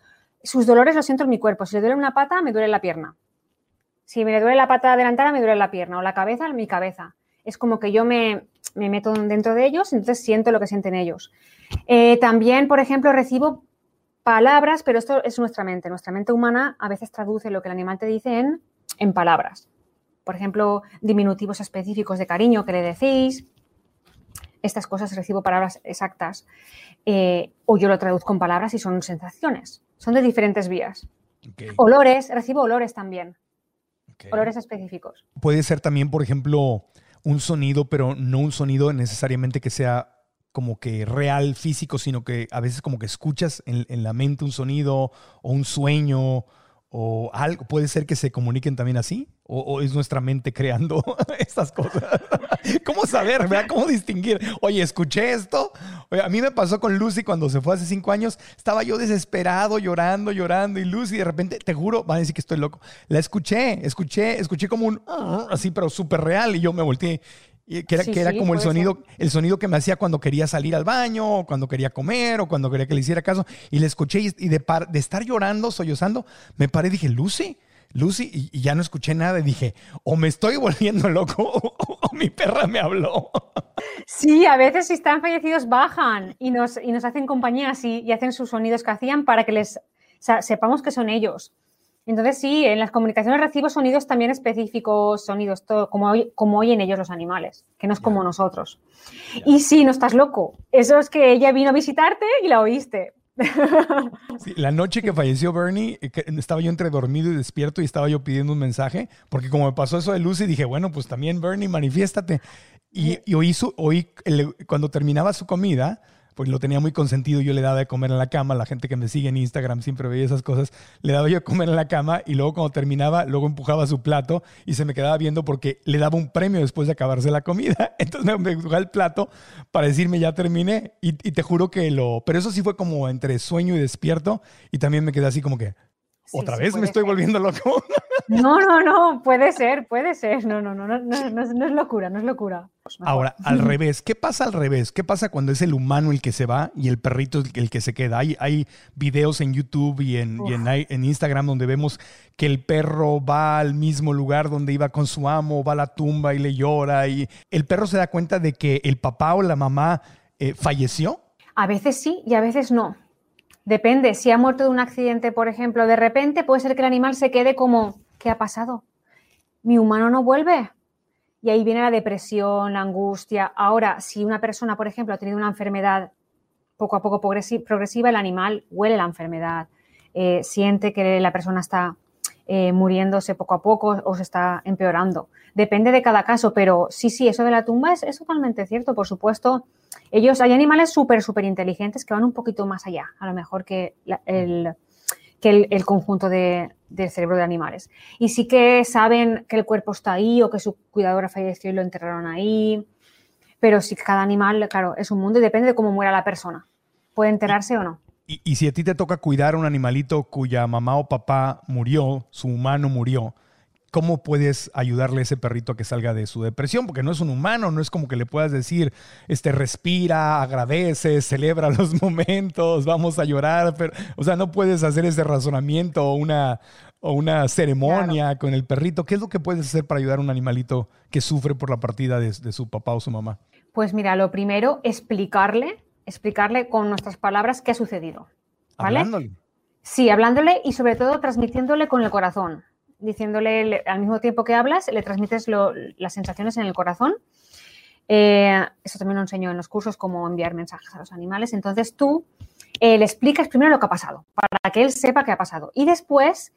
Sus dolores los siento en mi cuerpo. Si le duele una pata, me duele la pierna. Si me duele la pata delantera, me duele la pierna. O la cabeza, mi cabeza. Es como que yo me, meto dentro de ellos, entonces siento lo que sienten ellos. Eh, también, por ejemplo, recibo palabras, pero esto es nuestra mente. Nuestra mente humana a veces traduce lo que el animal te dice en palabras. Por ejemplo, diminutivos específicos de cariño que le decís, estas cosas recibo palabras exactas eh, o yo lo traduzco en palabras y son sensaciones. Son de diferentes vías. Olores, recibo olores también. Olores específicos. Puede ser también, por ejemplo, un sonido, pero no un sonido necesariamente que sea como que real, físico, sino que a veces como que escuchas en, en la mente un sonido o un sueño o algo. Puede ser que se comuniquen también así. ¿O, es nuestra mente creando estas cosas? ¿Cómo saber? ¿Cómo distinguir? Oye, escuché esto. A mí me pasó con Lucy cuando se fue hace cinco años. Estaba yo desesperado, llorando, llorando. Y Lucy, de repente, te juro, van a decir que estoy loco. La escuché, escuché, escuché como un así, pero súper real. Y yo me volteé. Que era, que era como el sonido, el sonido que me hacía cuando quería salir al baño, o cuando quería comer, o cuando quería que le hiciera caso. Y le escuché y de, de estar llorando, sollozando, me paré y dije, Lucy, Lucy, y, ya no escuché nada y dije, o me estoy volviendo loco o, mi perra me habló. Sí, a veces si están fallecidos bajan y nos, y nos hacen compañía así y hacen sus sonidos que hacían para que les sepamos que son ellos. Entonces sí, en las comunicaciones recibo sonidos también específicos, sonidos todo, como, como oyen ellos los animales, que no es como nosotros. Y sí, no estás loco. Eso es que ella vino a visitarte y la oíste. la noche que falleció Bernie, eh, estaba yo entre dormido y despierto y estaba yo pidiendo un mensaje, porque como me pasó eso de Lucy, dije, bueno, pues también Bernie, manifiéstate. Y, y oí, oí cuando terminaba su comida, pues lo tenía muy consentido, yo le daba de comer en la cama, la gente que me sigue en Instagram siempre veía esas cosas, le daba yo de comer en la cama y luego cuando terminaba, luego empujaba su plato y se me quedaba viendo porque le daba un premio después de acabarse la comida. Entonces me empujaba el plato para decirme ya terminé y, y te juro que lo... Pero eso sí fue como entre sueño y despierto y también me quedé así como que... ¿Otra vez me estoy volviendo loco? No, no, no, puede ser, puede ser. No, no, no, no, no, es, locura, no es locura. Ahora, al revés, ¿qué pasa al revés? ¿Qué pasa cuando es el humano el que se va y el perrito el que se queda? Hay, hay videos en YouTube y, en, en, Instagram donde vemos que el perro va al mismo lugar donde iba con su amo, va a la tumba y le llora y el perro se da cuenta de que el papá o la mamá eh, falleció. A veces sí y a veces no. Depende, si ha muerto de un accidente, por ejemplo, de repente puede ser que el animal se quede como, ¿qué ha pasado? Mi humano no vuelve. Y ahí viene la depresión, la angustia. Ahora, si una persona, por ejemplo, ha tenido una enfermedad poco a poco progresiva, el animal huele la enfermedad, eh, siente que la persona está eh, muriéndose poco a poco o se está empeorando. Depende de cada caso, pero sí, sí, eso de la tumba es, es totalmente cierto. Por supuesto, ellos, hay animales súper, súper inteligentes que van un poquito más allá, a lo mejor que el, que el, conjunto de, del cerebro de animales. Y sí que saben que el cuerpo está ahí o que su cuidadora falleció y lo enterraron ahí. Pero sí cada animal, claro, es un mundo y depende de cómo muera la persona. Puede enterarse o no. Y, y, si a ti te toca cuidar a un animalito cuya mamá o papá murió, su humano murió, ¿cómo puedes ayudarle a ese perrito a que salga de su depresión? Porque no es un humano, no es como que le puedas decir, este, respira, agradece, celebra los momentos, vamos a llorar, pero, o sea, no puedes hacer ese razonamiento o una, o una ceremonia con el perrito. ¿Qué es lo que puedes hacer para ayudar a un animalito que sufre por la partida de, su papá o su mamá? Pues mira, lo primero, explicarle, explicarle con nuestras palabras qué ha sucedido. ¿vale? Hablándole. Sí, hablándole y sobre todo transmitiéndole con el corazón diciéndole al mismo tiempo que hablas, le transmites las sensaciones en el corazón. Eh, eso también lo enseño en los cursos, cómo enviar mensajes a los animales. Entonces tú eh, le explicas primero lo que ha pasado, para que él sepa qué ha pasado. Y después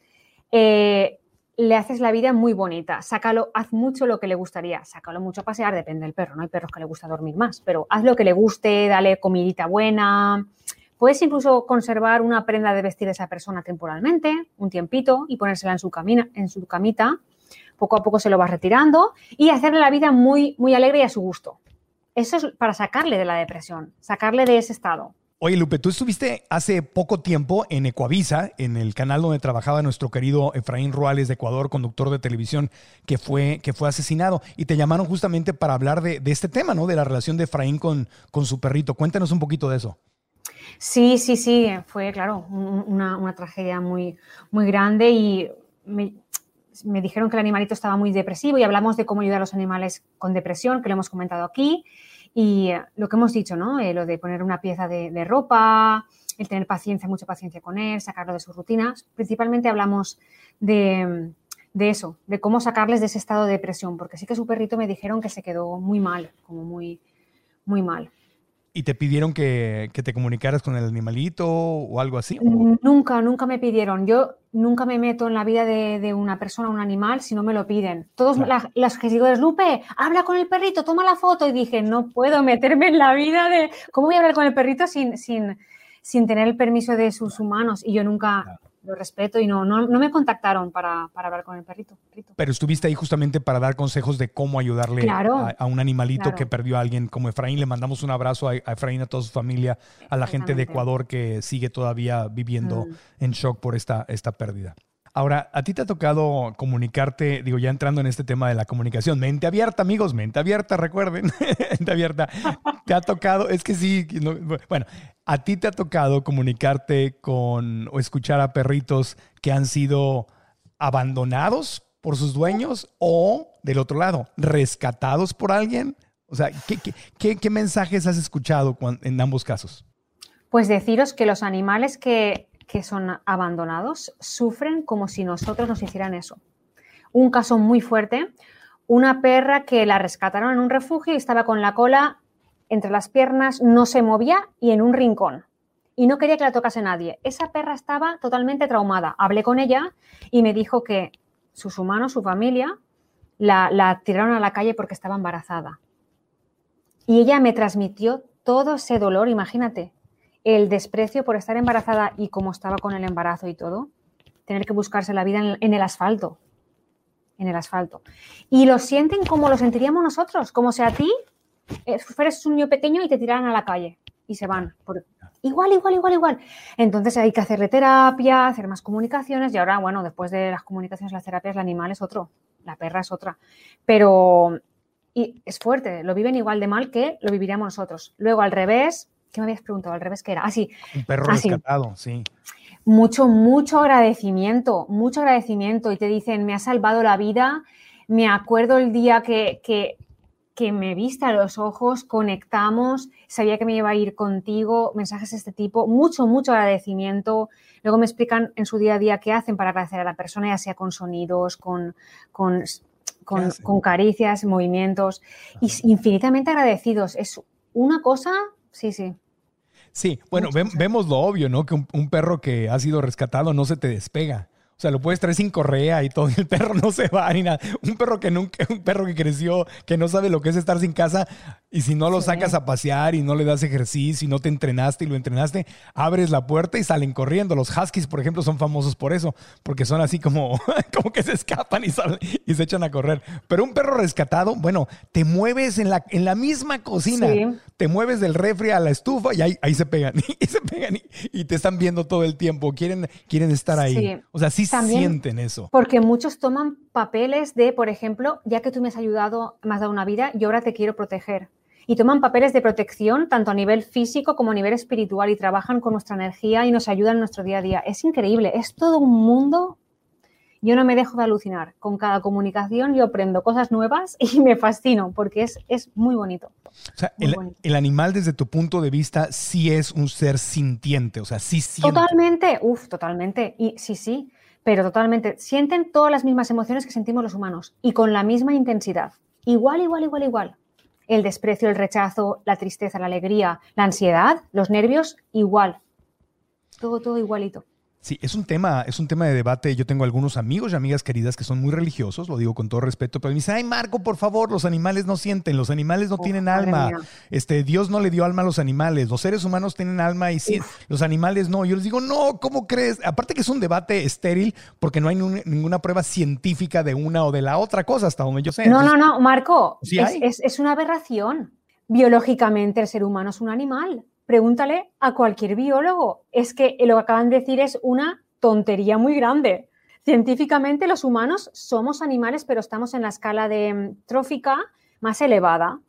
eh, le haces la vida muy bonita. Sácalo, haz mucho lo que le gustaría. Sácalo mucho a pasear, depende del perro, ¿no? Hay perros que le gusta dormir más, pero haz lo que le guste, dale comidita buena, Puedes incluso conservar una prenda de vestir de esa persona temporalmente, un tiempito, y ponérsela en su, camina, en su camita. Poco a poco se lo vas retirando y hacerle la vida muy, muy alegre y a su gusto. Eso es para sacarle de la depresión, sacarle de ese estado. Oye, Lupe, tú estuviste hace poco tiempo en Ecuavisa, en el canal donde trabajaba nuestro querido Efraín Ruales de Ecuador, conductor de televisión, que fue, que fue asesinado. Y te llamaron justamente para hablar de, este tema, ¿no? De la relación de Efraín con, con su perrito. Cuéntanos un poquito de eso. Sí, sí, sí, fue, claro, una, tragedia muy, muy grande y me, dijeron que el animalito estaba muy depresivo y hablamos de cómo ayudar a los animales con depresión, que lo hemos comentado aquí, y eh, lo que hemos dicho, ¿no? Eh, lo de poner una pieza de, ropa, el tener paciencia, mucha paciencia con él, sacarlo de sus rutinas. Principalmente hablamos de, de eso, de cómo sacarles de ese estado de depresión, porque sí que su perrito me dijeron que se quedó muy mal, como muy, muy mal. ¿Y te pidieron que, te comunicaras con el animalito o algo así? Nunca, nunca me pidieron. Yo nunca me meto en la vida de, una persona o un animal si no me lo piden. Todos las, que digo, Lupe, habla con el perrito, toma la foto. Y dije, no puedo meterme en la vida de... ¿Cómo voy a hablar con el perrito sin, sin, sin tener el permiso de sus humanos? Y yo nunca lo respeto y no, no, me contactaron para, hablar con el perrito, Pero estuviste ahí justamente para dar consejos de cómo ayudarle a, un animalito que perdió a alguien como Efraín. Le mandamos un abrazo a, Efraín, a toda su familia, a la gente de Ecuador que sigue todavía viviendo mm. en shock por esta, esta pérdida. Ahora, a ti te ha tocado comunicarte, digo, ya entrando en este tema de la comunicación, mente abierta, amigos, mente abierta, recuerden, mente abierta. Te ha tocado, es que sí, bueno, a ti te ha tocado comunicarte con o escuchar a perritos que han sido abandonados por sus dueños o, del otro lado, rescatados por alguien? O sea, ¿qué, mensajes has escuchado en ambos casos? Pues deciros que los animales que, que son abandonados sufren como si nosotros nos hicieran eso. Un caso muy fuerte, una perra que la rescataron en un refugio y estaba con la cola entre las piernas, no se movía y en un rincón. Y no quería que la tocase nadie. Esa perra estaba totalmente traumada. Hablé con ella y me dijo que sus humanos, su familia, la, tiraron a la calle porque estaba embarazada. Y ella me transmitió todo ese dolor, imagínate, el desprecio por estar embarazada y cómo estaba con el embarazo y todo, tener que buscarse la vida en el asfalto, en el asfalto. Y lo sienten como lo sentiríamos nosotros, como si a ti eh, fueres un niño pequeño y te tiraran a la calle y se van. Igual, igual, igual, igual. Entonces hay que hacerle terapia, hacer más comunicaciones y ahora, bueno, después de las comunicaciones, las terapias, el animal es otro, la perra es otra. Pero y es fuerte, lo viven igual de mal que lo viviríamos nosotros. Luego al revés, ¿qué me habías preguntado? ¿Al revés qué era? Ah, sí. Un perro ah, rescatado, sí. Mucho, mucho agradecimiento, mucho agradecimiento. Y te dicen, me ha salvado la vida. Me acuerdo el día que, que que me viste a los ojos, conectamos, sabía que me iba a ir contigo, mensajes de este tipo, mucho, mucho agradecimiento. Luego me explican en su día a día qué hacen para agradecer a la persona, ya sea con sonidos, con, con, con, caricias, movimientos, y infinitamente agradecidos. Es una cosa, sí, sí. Sí, bueno, vemos lo obvio, ¿no? Que un perro que ha sido rescatado no se te despega. O sea, lo puedes traer sin correa y todo, y el perro no se va ni nada. Un perro que nunca, un perro que creció, que no sabe lo que es estar sin casa, y si no lo sacas a pasear y no le das ejercicio y no te entrenaste y lo entrenaste, abres la puerta y salen corriendo. Los huskies, por ejemplo, son famosos por eso, porque son así como, como que se escapan y, salen, y se echan a correr. Pero un perro rescatado, bueno, te mueves en la, en la misma cocina, te mueves del refri a la estufa y ahí, ahí se pegan, y se pegan y, te están viendo todo el tiempo, quieren, quieren estar ahí. O sea, sí sienten eso. Porque muchos toman papeles de, por ejemplo, ya que tú me has ayudado, me has dado una vida, yo ahora te quiero proteger. Y toman papeles de protección tanto a nivel físico como a nivel espiritual y trabajan con nuestra energía y nos ayudan en nuestro día a día. Es increíble, es todo un mundo. Yo no me dejo de alucinar. Con cada comunicación yo aprendo cosas nuevas y me fascino porque es, es muy bonito. O sea, el, animal desde tu punto de vista sí es un ser sintiente, o sea, sí siente. Totalmente, uff, totalmente. Y sí, sí pero totalmente. Sienten todas las mismas emociones que sentimos los humanos y con la misma intensidad. Igual, igual, igual, igual. El desprecio, el rechazo, la tristeza, la alegría, la ansiedad, los nervios, igual. Todo, todo igualito. Sí, es un tema, es un tema de debate. Yo tengo algunos amigos y amigas queridas que son muy religiosos, lo digo con todo respeto, pero me dicen, ay Marco, por favor, los animales no sienten, los animales no tienen alma. Este, Dios no le dio alma a los animales, los seres humanos tienen alma y sí, los animales no. Yo les digo, no, ¿cómo crees? Aparte que es un debate estéril porque no hay ninguna prueba científica de una o de la otra cosa, hasta donde yo sé. No, no, no, Marco, es una aberración. Biológicamente el ser humano es un animal pregúntale a cualquier biólogo. Es que lo que acaban de decir es una tontería muy grande. Científicamente los humanos somos animales, pero estamos en la escala de mm, trófica más elevada.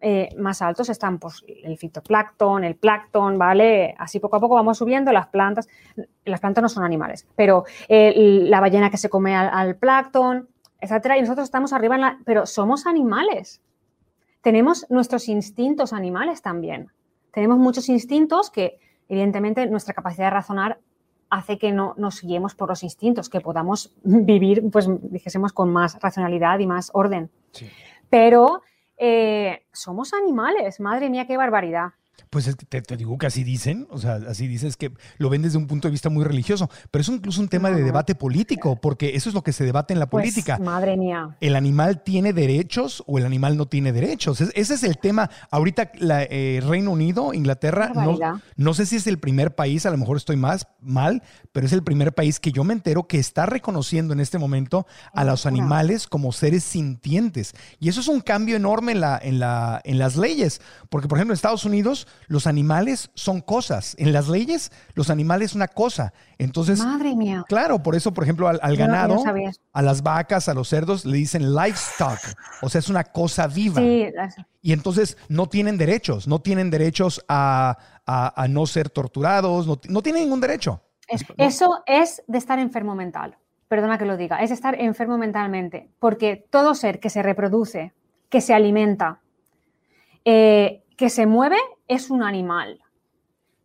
Eh, más altos están pues, el fitoplancton, el plancton, ¿vale? Así poco a poco vamos subiendo las plantas. Las plantas no son animales, pero eh, la ballena que se come al, al plancton, etcétera, y nosotros estamos arriba en la... Pero somos animales. Tenemos nuestros instintos animales también tenemos muchos instintos que, evidentemente, nuestra capacidad de razonar hace que no nos guiemos por los instintos, que podamos vivir, pues dijésemos, con más racionalidad y más orden. Pero eh, somos animales, madre mía, qué barbaridad. Pues te, digo que así dicen, o sea, así dices que lo ven desde un punto de vista muy religioso, pero es incluso un tema de debate político, porque eso es lo que se debate en la pues, política. madre mía. ¿El animal tiene derechos o el animal no tiene derechos? ese es el tema. Ahorita la, eh, Reino Unido, Inglaterra, no, no, sé si es el primer país, a lo mejor estoy más mal, pero es el primer país que yo me entero que está reconociendo en este momento a los animales como seres sintientes. Y eso es un cambio enorme en, la, en, la, en las leyes, porque por ejemplo en Estados Unidos los animales son cosas. En las leyes, los animales son una cosa. Entonces, madre mía. Claro, por eso, por ejemplo, al, ganado, a las vacas, a los cerdos, le dicen livestock. O sea, es una cosa viva. Sí. Y entonces no tienen derechos, no tienen derechos a, no ser torturados, no, tienen ningún derecho. eso es de estar enfermo mental. perdona que lo diga, es estar enfermo mentalmente, porque todo ser que se reproduce, que se alimenta, eh, que se mueve, es un animal.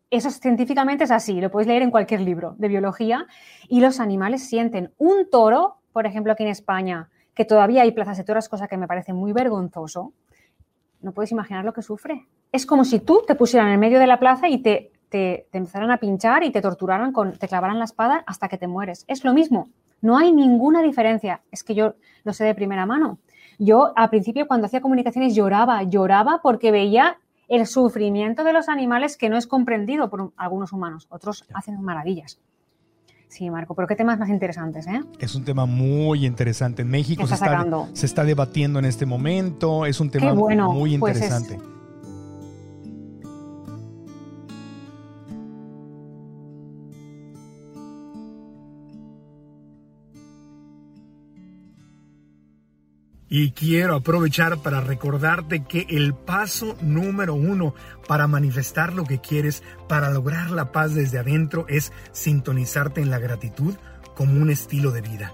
Eso científicamente es así, lo podéis leer en cualquier libro de biología, y los animales sienten. Un toro, por ejemplo, aquí en España, que todavía hay plazas de toros, cosa que me parece muy vergonzoso, no puedes imaginar lo que sufre. Es como si tú te pusieran en medio de la plaza y te, empezaran a pinchar y te torturaran, con, te clavaran la espada hasta que te mueres. Es lo mismo. No hay ninguna diferencia. Es que yo lo sé de primera mano. Yo al principio cuando hacía comunicaciones lloraba, lloraba porque veía el sufrimiento de los animales que no es comprendido por algunos humanos. Otros hacen maravillas. Sí, Marco, pero qué temas más interesantes, ¿eh? Es un tema muy interesante. En México se está, se está, debatiendo en este momento. Es un tema muy pues interesante. Y quiero aprovechar para recordarte que el paso número uno para manifestar lo que quieres, para lograr la paz desde adentro, es sintonizarte en la gratitud como un estilo de vida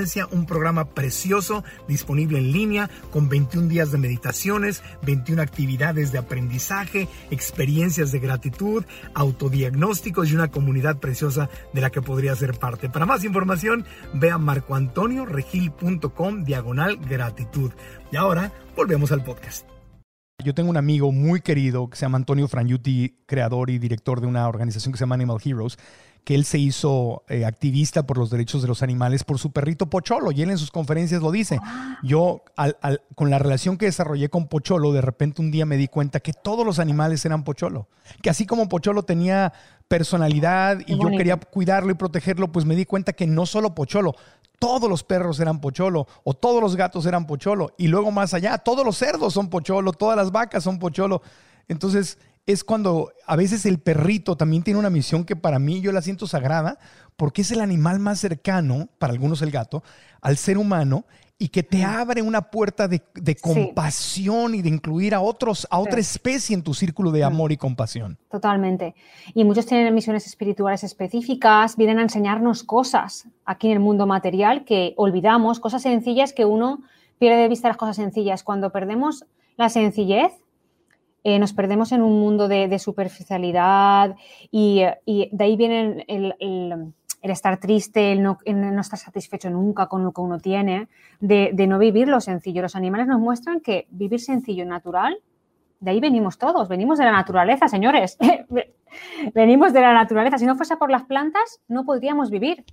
un programa precioso disponible en línea con 21 días de meditaciones, 21 actividades de aprendizaje, experiencias de gratitud, autodiagnósticos y una comunidad preciosa de la que podría ser parte. Para más información, ve a marcoantonioregil.com diagonal gratitud. Y ahora volvemos al podcast. Yo tengo un amigo muy querido que se llama Antonio Franyuti, creador y director de una organización que se llama Animal Heroes que él se hizo eh, activista por los derechos de los animales por su perrito Pocholo, y él en sus conferencias lo dice. Yo, con la relación que desarrollé con Pocholo, de repente un día me di cuenta que todos los animales eran Pocholo, que así como Pocholo tenía personalidad y yo quería cuidarlo y protegerlo, pues me di cuenta que no solo Pocholo, todos los perros eran pocholo o todos los gatos eran pocholo y luego más allá, todos los cerdos son pocholo, todas las vacas son pocholo. Entonces, es cuando a veces el perrito también tiene una misión que para mí yo la siento sagrada, porque es el animal más cercano, para algunos el gato, al ser humano y que te abre una puerta de, compasión y de incluir a otros, a otra especie en tu círculo de amor y compasión. Totalmente. Y muchos tienen misiones espirituales específicas, vienen a enseñarnos cosas aquí en el mundo material que olvidamos, cosas sencillas que uno pierde de vista las cosas sencillas. Cuando perdemos la sencillez, eh, nos perdemos en un mundo de, superficialidad y, de ahí viene el, estar triste, el no, estar satisfecho nunca con lo que uno tiene, de, no vivir lo sencillo. Los animales nos muestran que vivir sencillo y natural, de ahí venimos todos, venimos de la naturaleza, señores. venimos de la naturaleza. Si no fuese por las plantas, no podríamos vivir.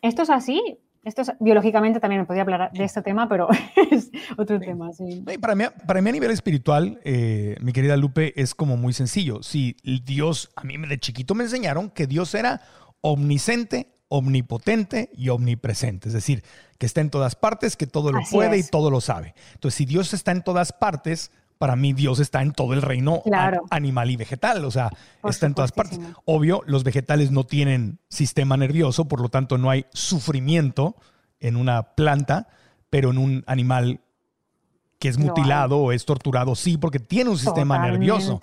Esto es así. Esto es, biológicamente también me podría hablar de este tema, pero es otro tema. Sí. Para, mí, para mí a nivel espiritual, eh, mi querida Lupe, es como muy sencillo. Si Dios, a mí de chiquito me enseñaron que Dios era omnisciente, omnipotente y omnipresente. Es decir, que está en todas partes, que todo lo puede y todo lo sabe. Entonces, si Dios está en todas partes, para mí Dios está en todo el reino animal y vegetal, o sea, está en todas partes. Obvio, los vegetales no tienen sistema nervioso, por lo tanto no hay sufrimiento en una planta, pero en un animal que es mutilado o es torturado, sí, porque tiene un sistema nervioso.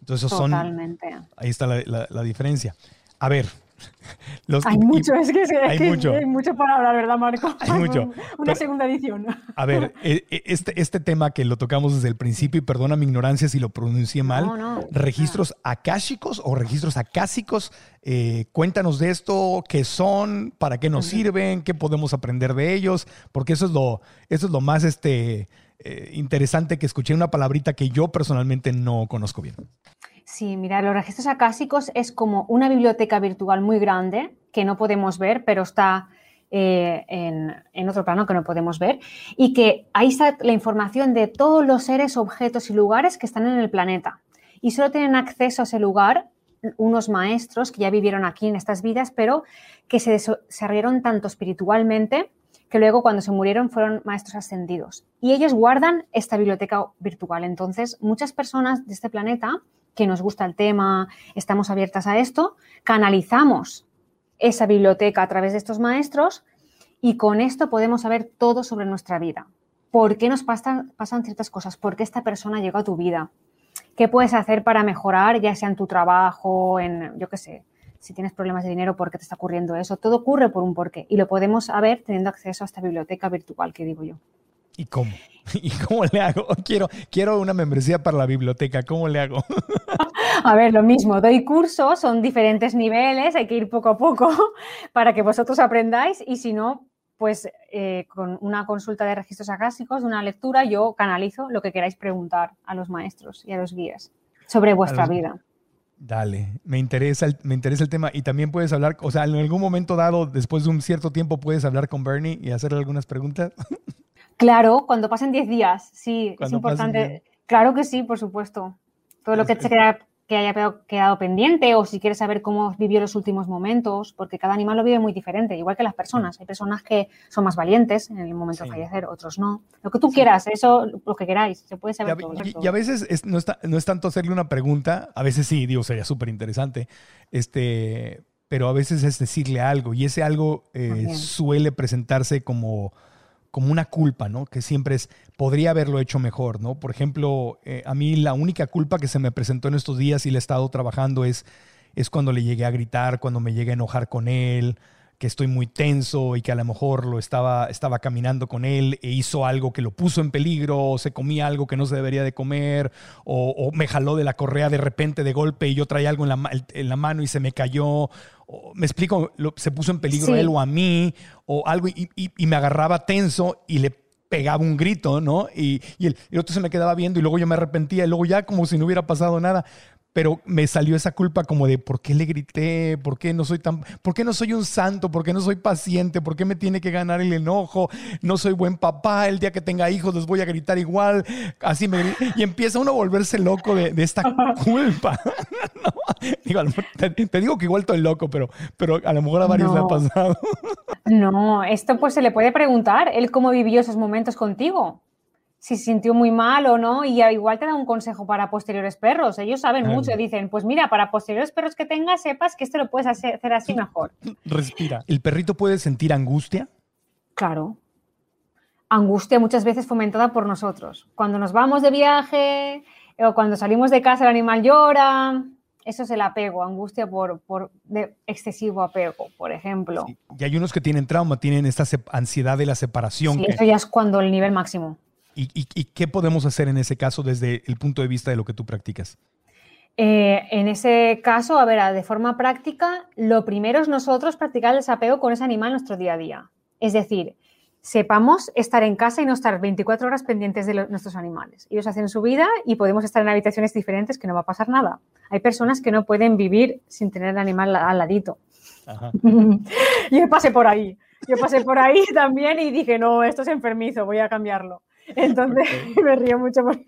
Entonces, son... Ahí está la diferencia. A ver, hay mucho, es que, hay, mucho. para hablar, ¿verdad, Marco? Hay mucho. Una segunda edición. A ver, e, e, este, este tema que lo tocamos desde el principio, y perdona mi ignorancia si lo pronuncié mal, registros akáshicos o registros acásicos, eh, cuéntanos de esto, qué son, para qué nos sirven, qué podemos aprender de ellos, porque eso es lo, eso es lo más este, eh, interesante que escuché una palabrita que yo personalmente no conozco bien. Sí, mira, los registros acásicos es como una biblioteca virtual muy grande que no podemos ver, pero está eh, en, otro plano que no podemos ver, y que ahí está la información de todos los seres, objetos y lugares que están en el planeta. Y solo tienen acceso a ese lugar unos maestros que ya vivieron aquí en estas vidas, pero que se desarrollaron tanto espiritualmente que luego cuando se murieron fueron maestros ascendidos. Y ellos guardan esta biblioteca virtual. Entonces, muchas personas de este planeta que nos gusta el tema, estamos abiertas a esto, canalizamos esa biblioteca a través de estos maestros y con esto podemos saber todo sobre nuestra vida. ¿Por qué nos pasan, pasan ciertas cosas? ¿Por qué esta persona llegó a tu vida? ¿Qué puedes hacer para mejorar, ya sea en tu trabajo, en, yo qué sé, si tienes problemas de dinero, por qué te está ocurriendo eso? Todo ocurre por un porqué y lo podemos saber teniendo acceso a esta biblioteca virtual que digo yo. ¿Y cómo? ¿Y cómo le hago? Quiero, quiero una membresía para la biblioteca. ¿Cómo le hago? A ver, lo mismo. Doy cursos, son diferentes niveles, hay que ir poco a poco para que vosotros aprendáis y si no, pues eh, con una consulta de registros acásicos, una lectura, yo canalizo lo que queráis preguntar a los maestros y a los guías sobre vuestra vida. Dale, me interesa, el, me interesa el tema y también puedes hablar, o sea, en algún momento dado, después de un cierto tiempo, puedes hablar con Bernie y hacerle algunas preguntas. Claro, cuando pasen 10 días, sí, es importante. Claro que sí, por supuesto. Todo lo que te queda que haya quedado pendiente o si quieres saber cómo vivió los últimos momentos, porque cada animal lo vive muy diferente, igual que las personas. Hay personas que son más valientes en el momento de fallecer, otros no. Lo que tú quieras, eso, lo que queráis, se puede saber y, todo. Y, a veces no, está, no es tanto hacerle una pregunta, a veces sí, digo, sería súper interesante, este, pero a veces es decirle algo y ese algo eh, suele presentarse como como una culpa, ¿no? Que siempre es, podría haberlo hecho mejor, ¿no? Por ejemplo, eh, a mí la única culpa que se me presentó en estos días y le he estado trabajando es, es cuando le llegué a gritar, cuando me llegué a enojar con él, que estoy muy tenso y que a lo mejor lo estaba, estaba caminando con él e hizo algo que lo puso en peligro, o se comía algo que no se debería de comer, o, me jaló de la correa de repente de golpe y yo traía algo en la, en la mano y se me cayó. me explico, se puso en peligro él o a mí, o algo, y, y, me agarraba tenso y le pegaba un grito, ¿no? Y, y, el, y, el, otro se me quedaba viendo y luego yo me arrepentía y luego ya como si no hubiera pasado nada pero me salió esa culpa como de por qué le grité, por qué no soy tan, por qué no soy un santo, por qué no soy paciente, por qué me tiene que ganar el enojo, no soy buen papá, el día que tenga hijos les voy a gritar igual, así me y empieza uno a volverse loco de, esta culpa. te, digo que igual estoy loco, pero, pero a lo mejor a varios le ha pasado. no, esto pues se le puede preguntar, él cómo vivió esos momentos contigo si se sintió muy mal o no, y igual te da un consejo para posteriores perros. Ellos saben mucho, dicen, pues mira, para posteriores perros que tengas, sepas que esto lo puedes hacer, así mejor. Respira. ¿El perrito puede sentir angustia? Claro. Angustia muchas veces fomentada por nosotros. Cuando nos vamos de viaje o cuando salimos de casa el animal llora. Eso es el apego, angustia por, por excesivo apego, por ejemplo. Y hay unos que tienen trauma, tienen esta ansiedad de la separación. Sí, eso ya es cuando el nivel máximo. ¿Y, qué podemos hacer en ese caso desde el punto de vista de lo que tú practicas? Eh, en ese caso, a ver, de forma práctica, lo primero es nosotros practicar el desapego con ese animal en nuestro día a día. Es decir, sepamos estar en casa y no estar 24 horas pendientes de nuestros animales. Ellos hacen su vida y podemos estar en habitaciones diferentes que no va a pasar nada. Hay personas que no pueden vivir sin tener el animal al ladito. yo pasé por ahí. Yo pasé por ahí también y dije, no, esto es enfermizo, voy a cambiarlo. Entonces me río mucho porque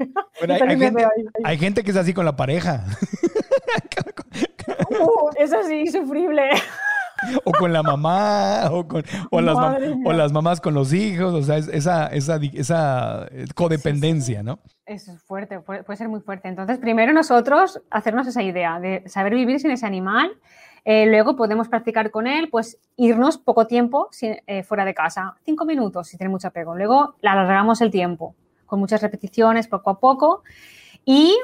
hay, gente, que es así con la pareja. Uh, eso sí, sufrible. O con la mamá, o, con, o, las, o las mamás con los hijos, o sea, esa, esa, esa eh, codependencia, ¿no? Eso es fuerte, puede, puede ser muy fuerte. Entonces, primero nosotros hacernos esa idea de saber vivir sin ese animal eh, luego podemos practicar con él, pues irnos poco tiempo eh, fuera de casa, cinco minutos si tiene mucho apego. Luego la alargamos el tiempo con muchas repeticiones poco a poco y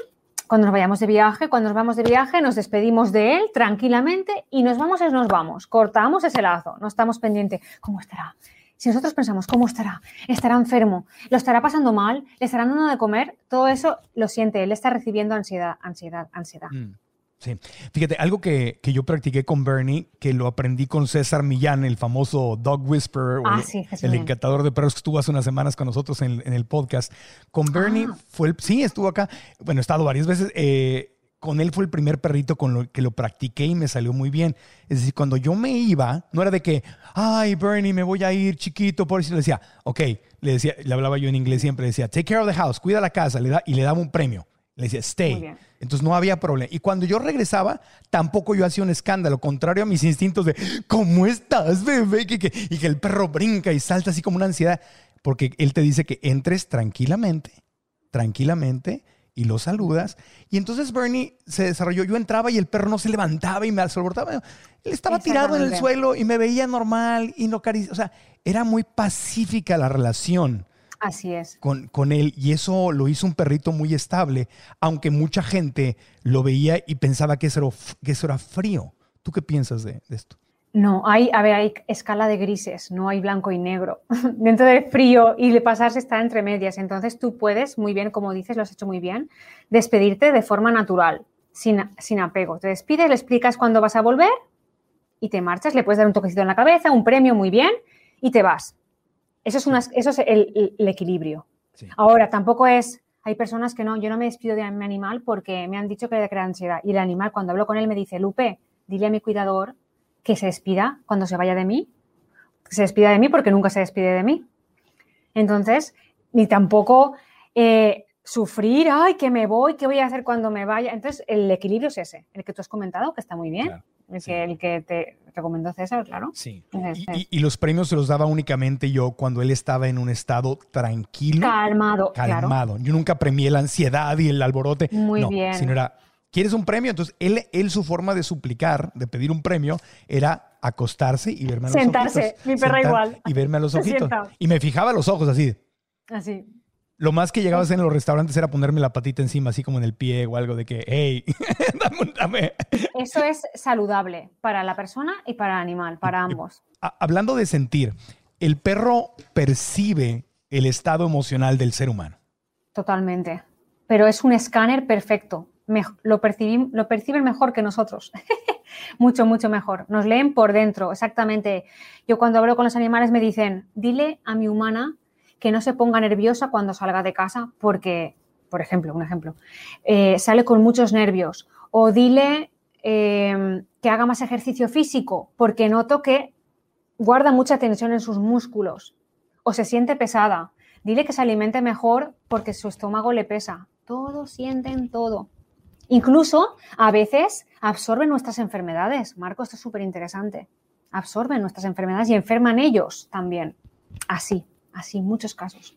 cuando nos vayamos de viaje, cuando nos vamos de viaje, nos despedimos de él tranquilamente y nos vamos es nos vamos, cortamos ese lazo, no estamos pendientes, ¿cómo estará? Si nosotros pensamos, ¿cómo estará? ¿Estará enfermo? ¿Lo estará pasando mal? ¿Le estarán dando de comer? Todo eso lo siente, él está recibiendo ansiedad, ansiedad, ansiedad. Mm. Sí. Fíjate, algo que, yo practiqué con Bernie, que lo aprendí con César Millán, el famoso Dog Whisperer, ah, el, encantador de perros que estuvo hace unas semanas con nosotros en, el podcast. Con Bernie ah. fue el, sí, estuvo acá, bueno, he estado varias veces. Eh, con él fue el primer perrito con lo que lo practiqué y me salió muy bien. Es decir, cuando yo me iba, no era de que, ay, Bernie, me voy a ir chiquito, por eso le decía, ok, le decía, le hablaba yo en inglés siempre, decía, take care of the house, cuida la casa, le da, y le daba un premio Le decía, stay. Entonces no había problema. Y cuando yo regresaba, tampoco yo hacía un escándalo, contrario a mis instintos de, ¿cómo estás, bebé? Y que, y que el perro brinca y salta así como una ansiedad. Porque él te dice que entres tranquilamente, tranquilamente, y lo saludas. Y entonces Bernie se desarrolló. Yo entraba y el perro no se levantaba y me alborotaba. Él estaba tirado en el suelo y me veía normal y no caricia. O sea, era muy pacífica la relación. Así es. Con, con, él. Y eso lo hizo un perrito muy estable, aunque mucha gente lo veía y pensaba que eso era, que eso era frío. ¿Tú qué piensas de, esto? No, hay, a ver, hay escala de grises, no hay blanco y negro. Dentro del frío y de pasarse está entre medias. Entonces tú puedes, muy bien, como dices, lo has hecho muy bien, despedirte de forma natural, sin, sin apego. Te despides, le explicas cuándo vas a volver y te marchas, le puedes dar un toquecito en la cabeza, un premio, muy bien, y te vas. Eso es, una, eso es el, equilibrio. Ahora, tampoco es, hay personas que no, yo no me despido de mi animal porque me han dicho que le crea ansiedad. Y el animal, cuando hablo con él, me dice, Lupe, dile a mi cuidador que se despida cuando se vaya de mí. Que se despida de mí porque nunca se despide de mí. Entonces, ni tampoco eh, sufrir, ay, que me voy, qué voy a hacer cuando me vaya. Entonces, el equilibrio es ese, el que tú has comentado, que está muy bien. el, que, el que te recomendó César, claro. Sí. Y, los premios se los daba únicamente yo cuando él estaba en un estado tranquilo. Calmado. Calmado. Yo nunca premié la ansiedad y el alborote. Muy bien. Sino era, ¿quieres un premio? Entonces, él, él su forma de suplicar, de pedir un premio, era acostarse y verme a los ojos. Sentarse, mi perra igual. Y verme a los ojitos. Y me fijaba los ojos así. Así. Lo más que llegaba a hacer en los restaurantes era ponerme la patita encima, así como en el pie o algo de que, hey, dame, dame. Eso es saludable para la persona y para el animal, para ambos. Hablando de sentir, el perro percibe el estado emocional del ser humano. Totalmente. Pero es un escáner perfecto. lo, lo perciben mejor que nosotros. mucho, mucho mejor. Nos leen por dentro, exactamente. Yo cuando hablo con los animales me dicen, dile a mi humana que no se ponga nerviosa cuando salga de casa porque, por ejemplo, un ejemplo, eh, sale con muchos nervios. O dile em, que haga más ejercicio físico porque noto que guarda mucha tensión en sus músculos o se siente pesada. Dile que se alimente mejor porque su estómago le pesa. Todos sienten todo. Incluso a veces absorben nuestras enfermedades. Marco, esto es súper interesante. Absorben nuestras enfermedades y enferman ellos también. Así así, muchos casos.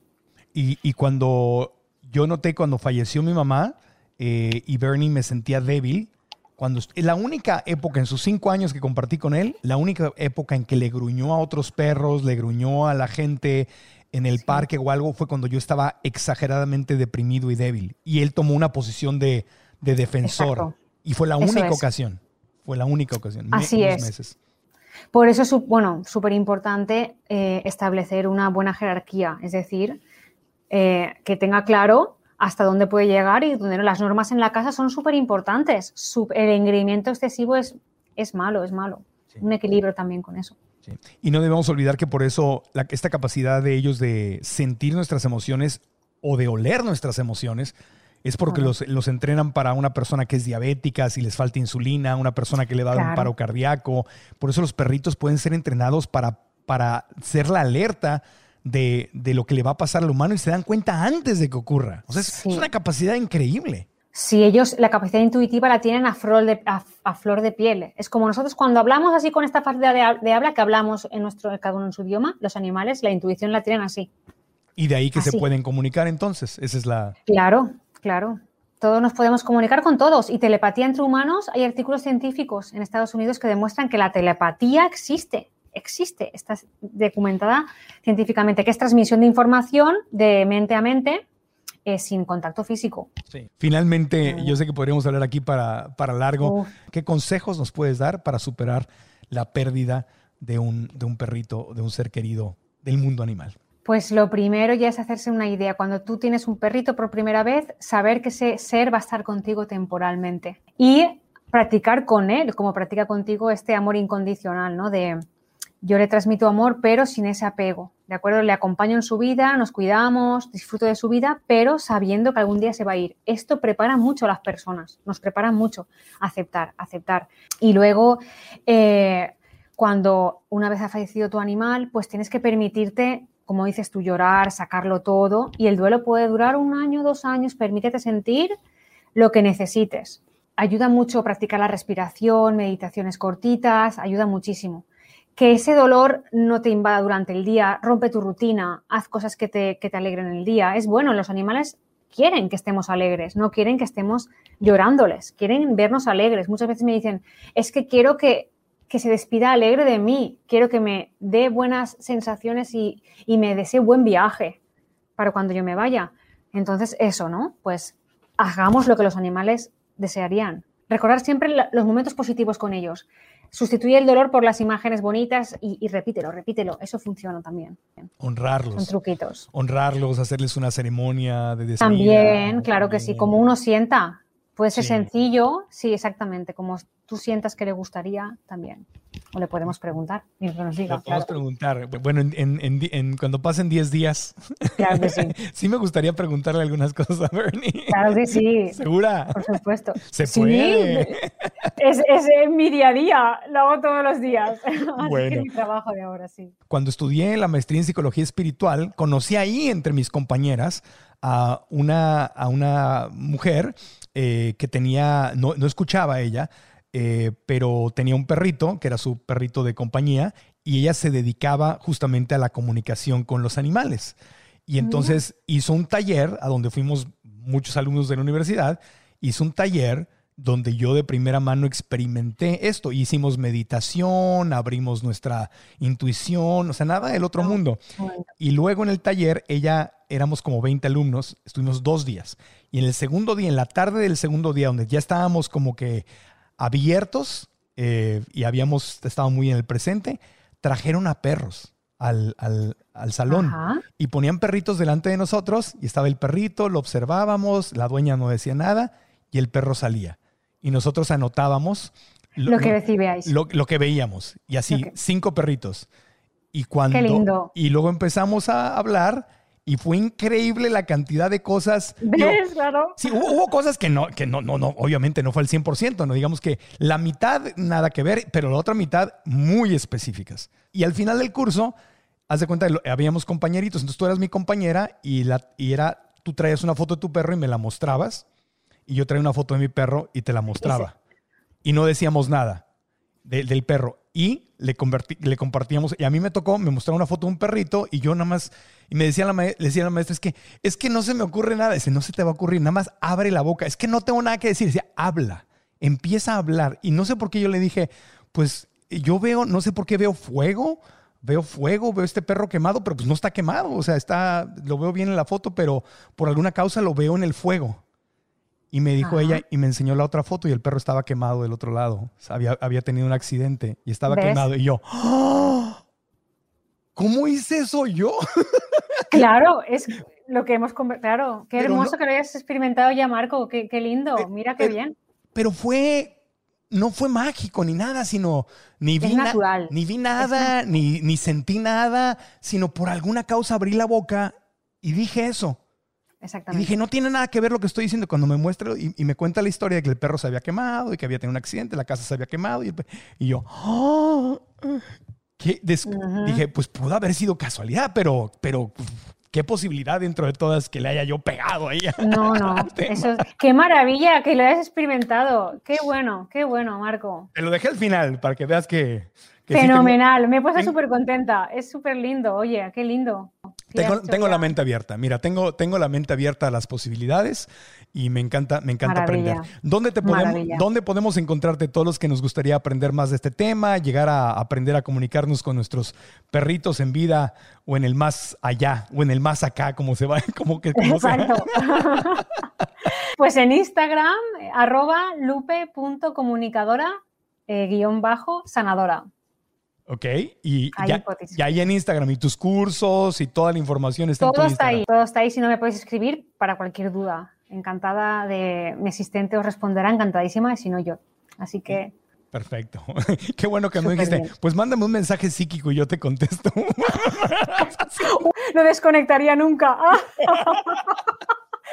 Y, cuando yo noté cuando falleció mi mamá eh, y Bernie me sentía débil, cuando la única época en sus cinco años que compartí con él, la única época en que le gruñó a otros perros, le gruñó a la gente en el parque o algo, fue cuando yo estaba exageradamente deprimido y débil. Y él tomó una posición de, defensor. Y fue la única ocasión. Fue la única ocasión. Así es. Meses. Por eso es bueno, súper importante eh, establecer una buena jerarquía, es decir, eh, que tenga claro hasta dónde puede llegar y dónde no. Las normas en la casa son súper importantes. El engreimiento excesivo es, es malo, es malo. Un equilibrio también con eso. Y no debemos olvidar que por eso esta capacidad de ellos de sentir nuestras emociones o de oler nuestras emociones es porque los, entrenan para una persona que es diabética, si les falta insulina, una persona que le va a dar un paro cardíaco. Por eso los perritos pueden ser entrenados para, para ser la alerta de, lo que le va a pasar al humano y se dan cuenta antes de que ocurra. O sea, es, una capacidad increíble. Sí, ellos la capacidad intuitiva la tienen a flor de, a, flor de piel. Es como nosotros cuando hablamos así con esta facilidad de, de, habla que hablamos en nuestro, cada uno en su idioma, los animales la intuición la tienen así. Y de ahí que se pueden comunicar entonces. Esa es la... Claro, Claro, todos nos podemos comunicar con todos. Y telepatía entre humanos, hay artículos científicos en Estados Unidos que demuestran que la telepatía existe, existe, está documentada científicamente, que es transmisión de información de mente a mente eh, sin contacto físico. Sí. Finalmente, yo sé que podríamos hablar aquí para, para largo. ¿Qué consejos nos puedes dar para superar la pérdida de un, de un perrito, de un ser querido del mundo animal? Pues lo primero ya es hacerse una idea. Cuando tú tienes un perrito por primera vez, saber que ese ser va a estar contigo temporalmente y practicar con él, como practica contigo este amor incondicional, ¿no? De yo le transmito amor, pero sin ese apego, ¿de acuerdo? Le acompaño en su vida, nos cuidamos, disfruto de su vida, pero sabiendo que algún día se va a ir. Esto prepara mucho a las personas, nos prepara mucho aceptar, aceptar. Y luego, eh, cuando una vez ha fallecido tu animal, pues tienes que permitirte como dices tú, llorar, sacarlo todo. Y el duelo puede durar un año, dos años, permítete sentir lo que necesites. Ayuda mucho practicar la respiración, meditaciones cortitas, ayuda muchísimo. Que ese dolor no te invada durante el día, rompe tu rutina, haz cosas que te, que te alegren el día. Es bueno, los animales quieren que estemos alegres, no quieren que estemos llorándoles, quieren vernos alegres. Muchas veces me dicen, es que quiero que, que se despida alegre de mí, quiero que me dé buenas sensaciones y, y me desee buen viaje para cuando yo me vaya. Entonces, eso, ¿no? Pues hagamos lo que los animales desearían. Recordar siempre los momentos positivos con ellos. Sustituye el dolor por las imágenes bonitas y, repítelo, repítelo. Eso funciona también. Honrarlos. Son truquitos. Honrarlos, hacerles una ceremonia de despedida. También, claro que sí. Como uno sienta. Puede ser sencillo, sí, exactamente. Como tú sientas que le gustaría, también. O le podemos preguntar mientras nos diga. Le podemos preguntar. Bueno, en, cuando pasen 10 días. Claro que sí. sí me gustaría preguntarle algunas cosas a Bernie. Claro que sí. ¿Segura? Por supuesto. Se puede. Es, es mi día a día. Lo hago todos los días. Bueno. es mi trabajo de ahora, sí. Cuando estudié la maestría en psicología espiritual, conocí ahí entre mis compañeras a una, a una mujer eh, que tenía, no, no escuchaba ella, eh, pero tenía un perrito, que era su perrito de compañía, y ella se dedicaba justamente a la comunicación con los animales. Y entonces hizo un taller a donde fuimos muchos alumnos de la universidad, hizo un taller donde yo de primera mano experimenté esto. Hicimos meditación, abrimos nuestra intuición, o sea, nada del otro mundo. Y luego en el taller, ella, éramos como 20 alumnos, estuvimos dos días. Y en el segundo día, en la tarde del segundo día, donde ya estábamos como que abiertos eh, y habíamos estado muy en el presente, trajeron a perros al, salón y ponían perritos delante de nosotros y estaba el perrito, lo observábamos, la dueña no decía nada y el perro salía. Y nosotros anotábamos lo, que recibíais. Lo, que veíamos. Y así, cinco perritos. Y cuando. Qué lindo. Y luego empezamos a hablar y fue increíble la cantidad de cosas. ¿Ves? claro. Sí, hubo, cosas que no, que no, no, no, obviamente no fue al 100%, no digamos que la mitad nada que ver, pero la otra mitad muy específicas. Y al final del curso, haz de cuenta, habíamos compañeritos, entonces tú eras mi compañera y, la, y era, tú traías una foto de tu perro y me la mostrabas, y yo traía una foto de mi perro y te la mostraba. Y no decíamos nada del perro. Y le, le compartíamos, y a mí me tocó, me mostraba una foto de un perrito y yo nada más y me decía la, le decía la maestra, es que, es que no se me ocurre nada. Dice, no se te va a ocurrir, nada más abre la boca. Es que no tengo nada que decir. Decía, habla, empieza a hablar. Y no sé por qué yo le dije, pues yo veo, no sé por qué veo fuego, veo fuego, veo este perro quemado, pero pues no está quemado. O sea, está, lo veo bien en la foto, pero por alguna causa lo veo en el fuego. Y me dijo ella y me enseñó la otra foto y el perro estaba quemado del otro lado. había, había tenido un accidente y estaba quemado. Y yo, ¡Ah! ¿cómo hice eso yo? Claro, es lo que hemos Claro, qué hermoso que lo hayas experimentado ya, Marco. Qué, lindo. Mira qué bien. Pero fue. No fue mágico ni nada, sino ni vi, ni vi nada, ni, ni sentí nada, sino por alguna causa abrí la boca y dije eso. Exactamente. Y dije, no tiene nada que ver lo que estoy diciendo. Cuando me muestra y, me cuenta la historia de que el perro se había quemado y que había tenido un accidente, la casa se había quemado. Y, yo, ¡Oh! Dije, pues pudo haber sido casualidad, pero, pero qué posibilidad dentro de todas que le haya yo pegado a ella. No, no. Eso, qué maravilla que lo hayas experimentado. Qué bueno, qué bueno, Marco. Te lo dejé al final para que veas que, Fenomenal, me he puesto súper contenta, es súper lindo, oye, qué lindo. Tengo, la mente abierta, mira, tengo, tengo la mente abierta a las posibilidades y me encanta, me encanta aprender. ¿Dónde, te podemos, ¿Dónde podemos encontrarte todos los que nos gustaría aprender más de este tema, llegar a aprender a comunicarnos con nuestros perritos en vida o en el más allá o en el más acá, como se va, como que Exacto. pues en Instagram, arroba lupe.comunicadora eh, guion bajo sanadora. Ok, y ya, ahí en Instagram y tus cursos y toda la información está todo en está ahí, todo está ahí. Si no me puedes escribir para cualquier duda, encantada de mi asistente os responderá, encantadísima, si no yo. Así que Perfecto. Qué bueno que me dijiste. Pues mándame un mensaje psíquico y yo te contesto. no desconectaría nunca.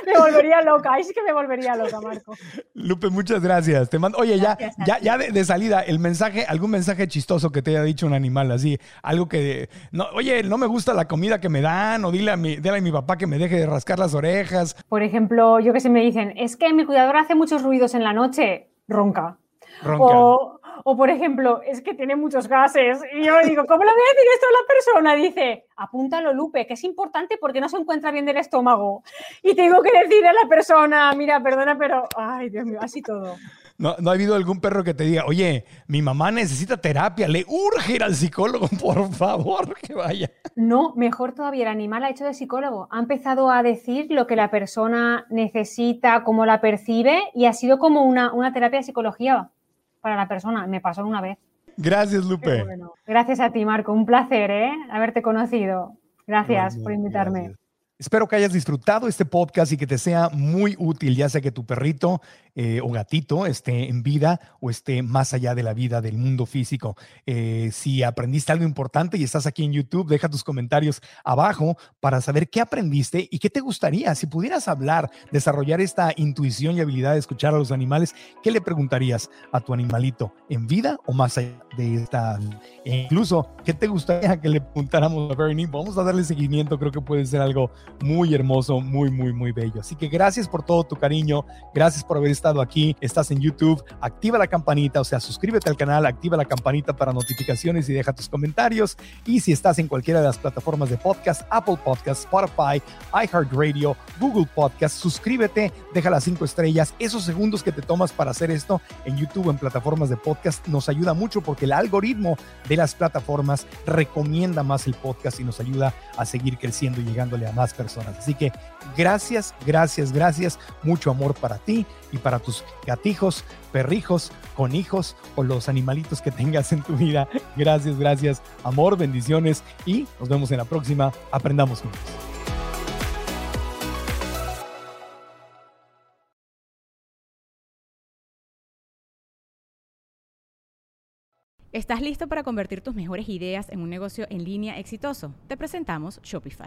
Me volvería loca, ahí sí que me volvería loca, Marco. Lupe, muchas gracias. Te mando, oye, ya, ya, ya de, salida, el mensaje, algún mensaje chistoso que te haya dicho un animal así, algo que, no, oye, no me gusta la comida que me dan, o dile a mi, dile a mi papá que me deje de rascar las orejas. Por ejemplo, yo que sé, me dicen, es que mi cuidador hace muchos ruidos en la noche, ronca. Ronca. O, o, por ejemplo, es que tiene muchos gases. Y yo digo, ¿cómo le voy a decir esto a la persona? Dice, apúntalo, Lupe, que es importante porque no se encuentra bien del estómago. Y tengo que decirle a la persona, mira, perdona, pero, ay, Dios mío, así todo. No, no ha habido algún perro que te diga, oye, mi mamá necesita terapia, le urge ir al psicólogo, por favor, que vaya. No, mejor todavía, el animal ha hecho de psicólogo. Ha empezado a decir lo que la persona necesita, cómo la percibe, y ha sido como una, una terapia de psicología para la persona. Me pasó una vez. Gracias, Lupe. Gracias a ti, Marco. Un placer, ¿eh? Haberte conocido. Gracias por invitarme. Espero que hayas disfrutado este podcast y que te sea muy útil, ya sea que tu perrito eh, o gatito esté en vida o esté más allá de la vida del mundo físico. Eh, si aprendiste algo importante y estás aquí en YouTube, deja tus comentarios abajo para saber qué aprendiste y qué te gustaría. Si pudieras hablar, desarrollar esta intuición y habilidad de escuchar a los animales, ¿qué le preguntarías a tu animalito en vida o más allá de esta? E incluso, ¿qué te gustaría que le preguntáramos a Bernie? Vamos a darle seguimiento, creo que puede ser algo muy hermoso, muy, muy, muy bello. Así que gracias por todo tu cariño, gracias por haber estado aquí, estás en YouTube, activa la campanita, o sea, suscríbete al canal, activa la campanita para notificaciones y deja tus comentarios. Y si estás en cualquiera de las plataformas de podcast, Apple Podcast, Spotify, iHeartRadio, Google Podcast, suscríbete, deja las cinco estrellas. Esos segundos que te tomas para hacer esto en YouTube, en plataformas de podcast, nos ayuda mucho porque el algoritmo de las plataformas recomienda más el podcast y nos ayuda a seguir creciendo y llegándole a más personas. Así que gracias, gracias, gracias. Mucho amor para ti y para tus gatijos, perrijos, conejos o los animalitos que tengas en tu vida. Gracias, gracias. Amor, bendiciones y nos vemos en la próxima. Aprendamos juntos. ¿Estás listo para convertir tus mejores ideas en un negocio en línea exitoso? Te presentamos Shopify.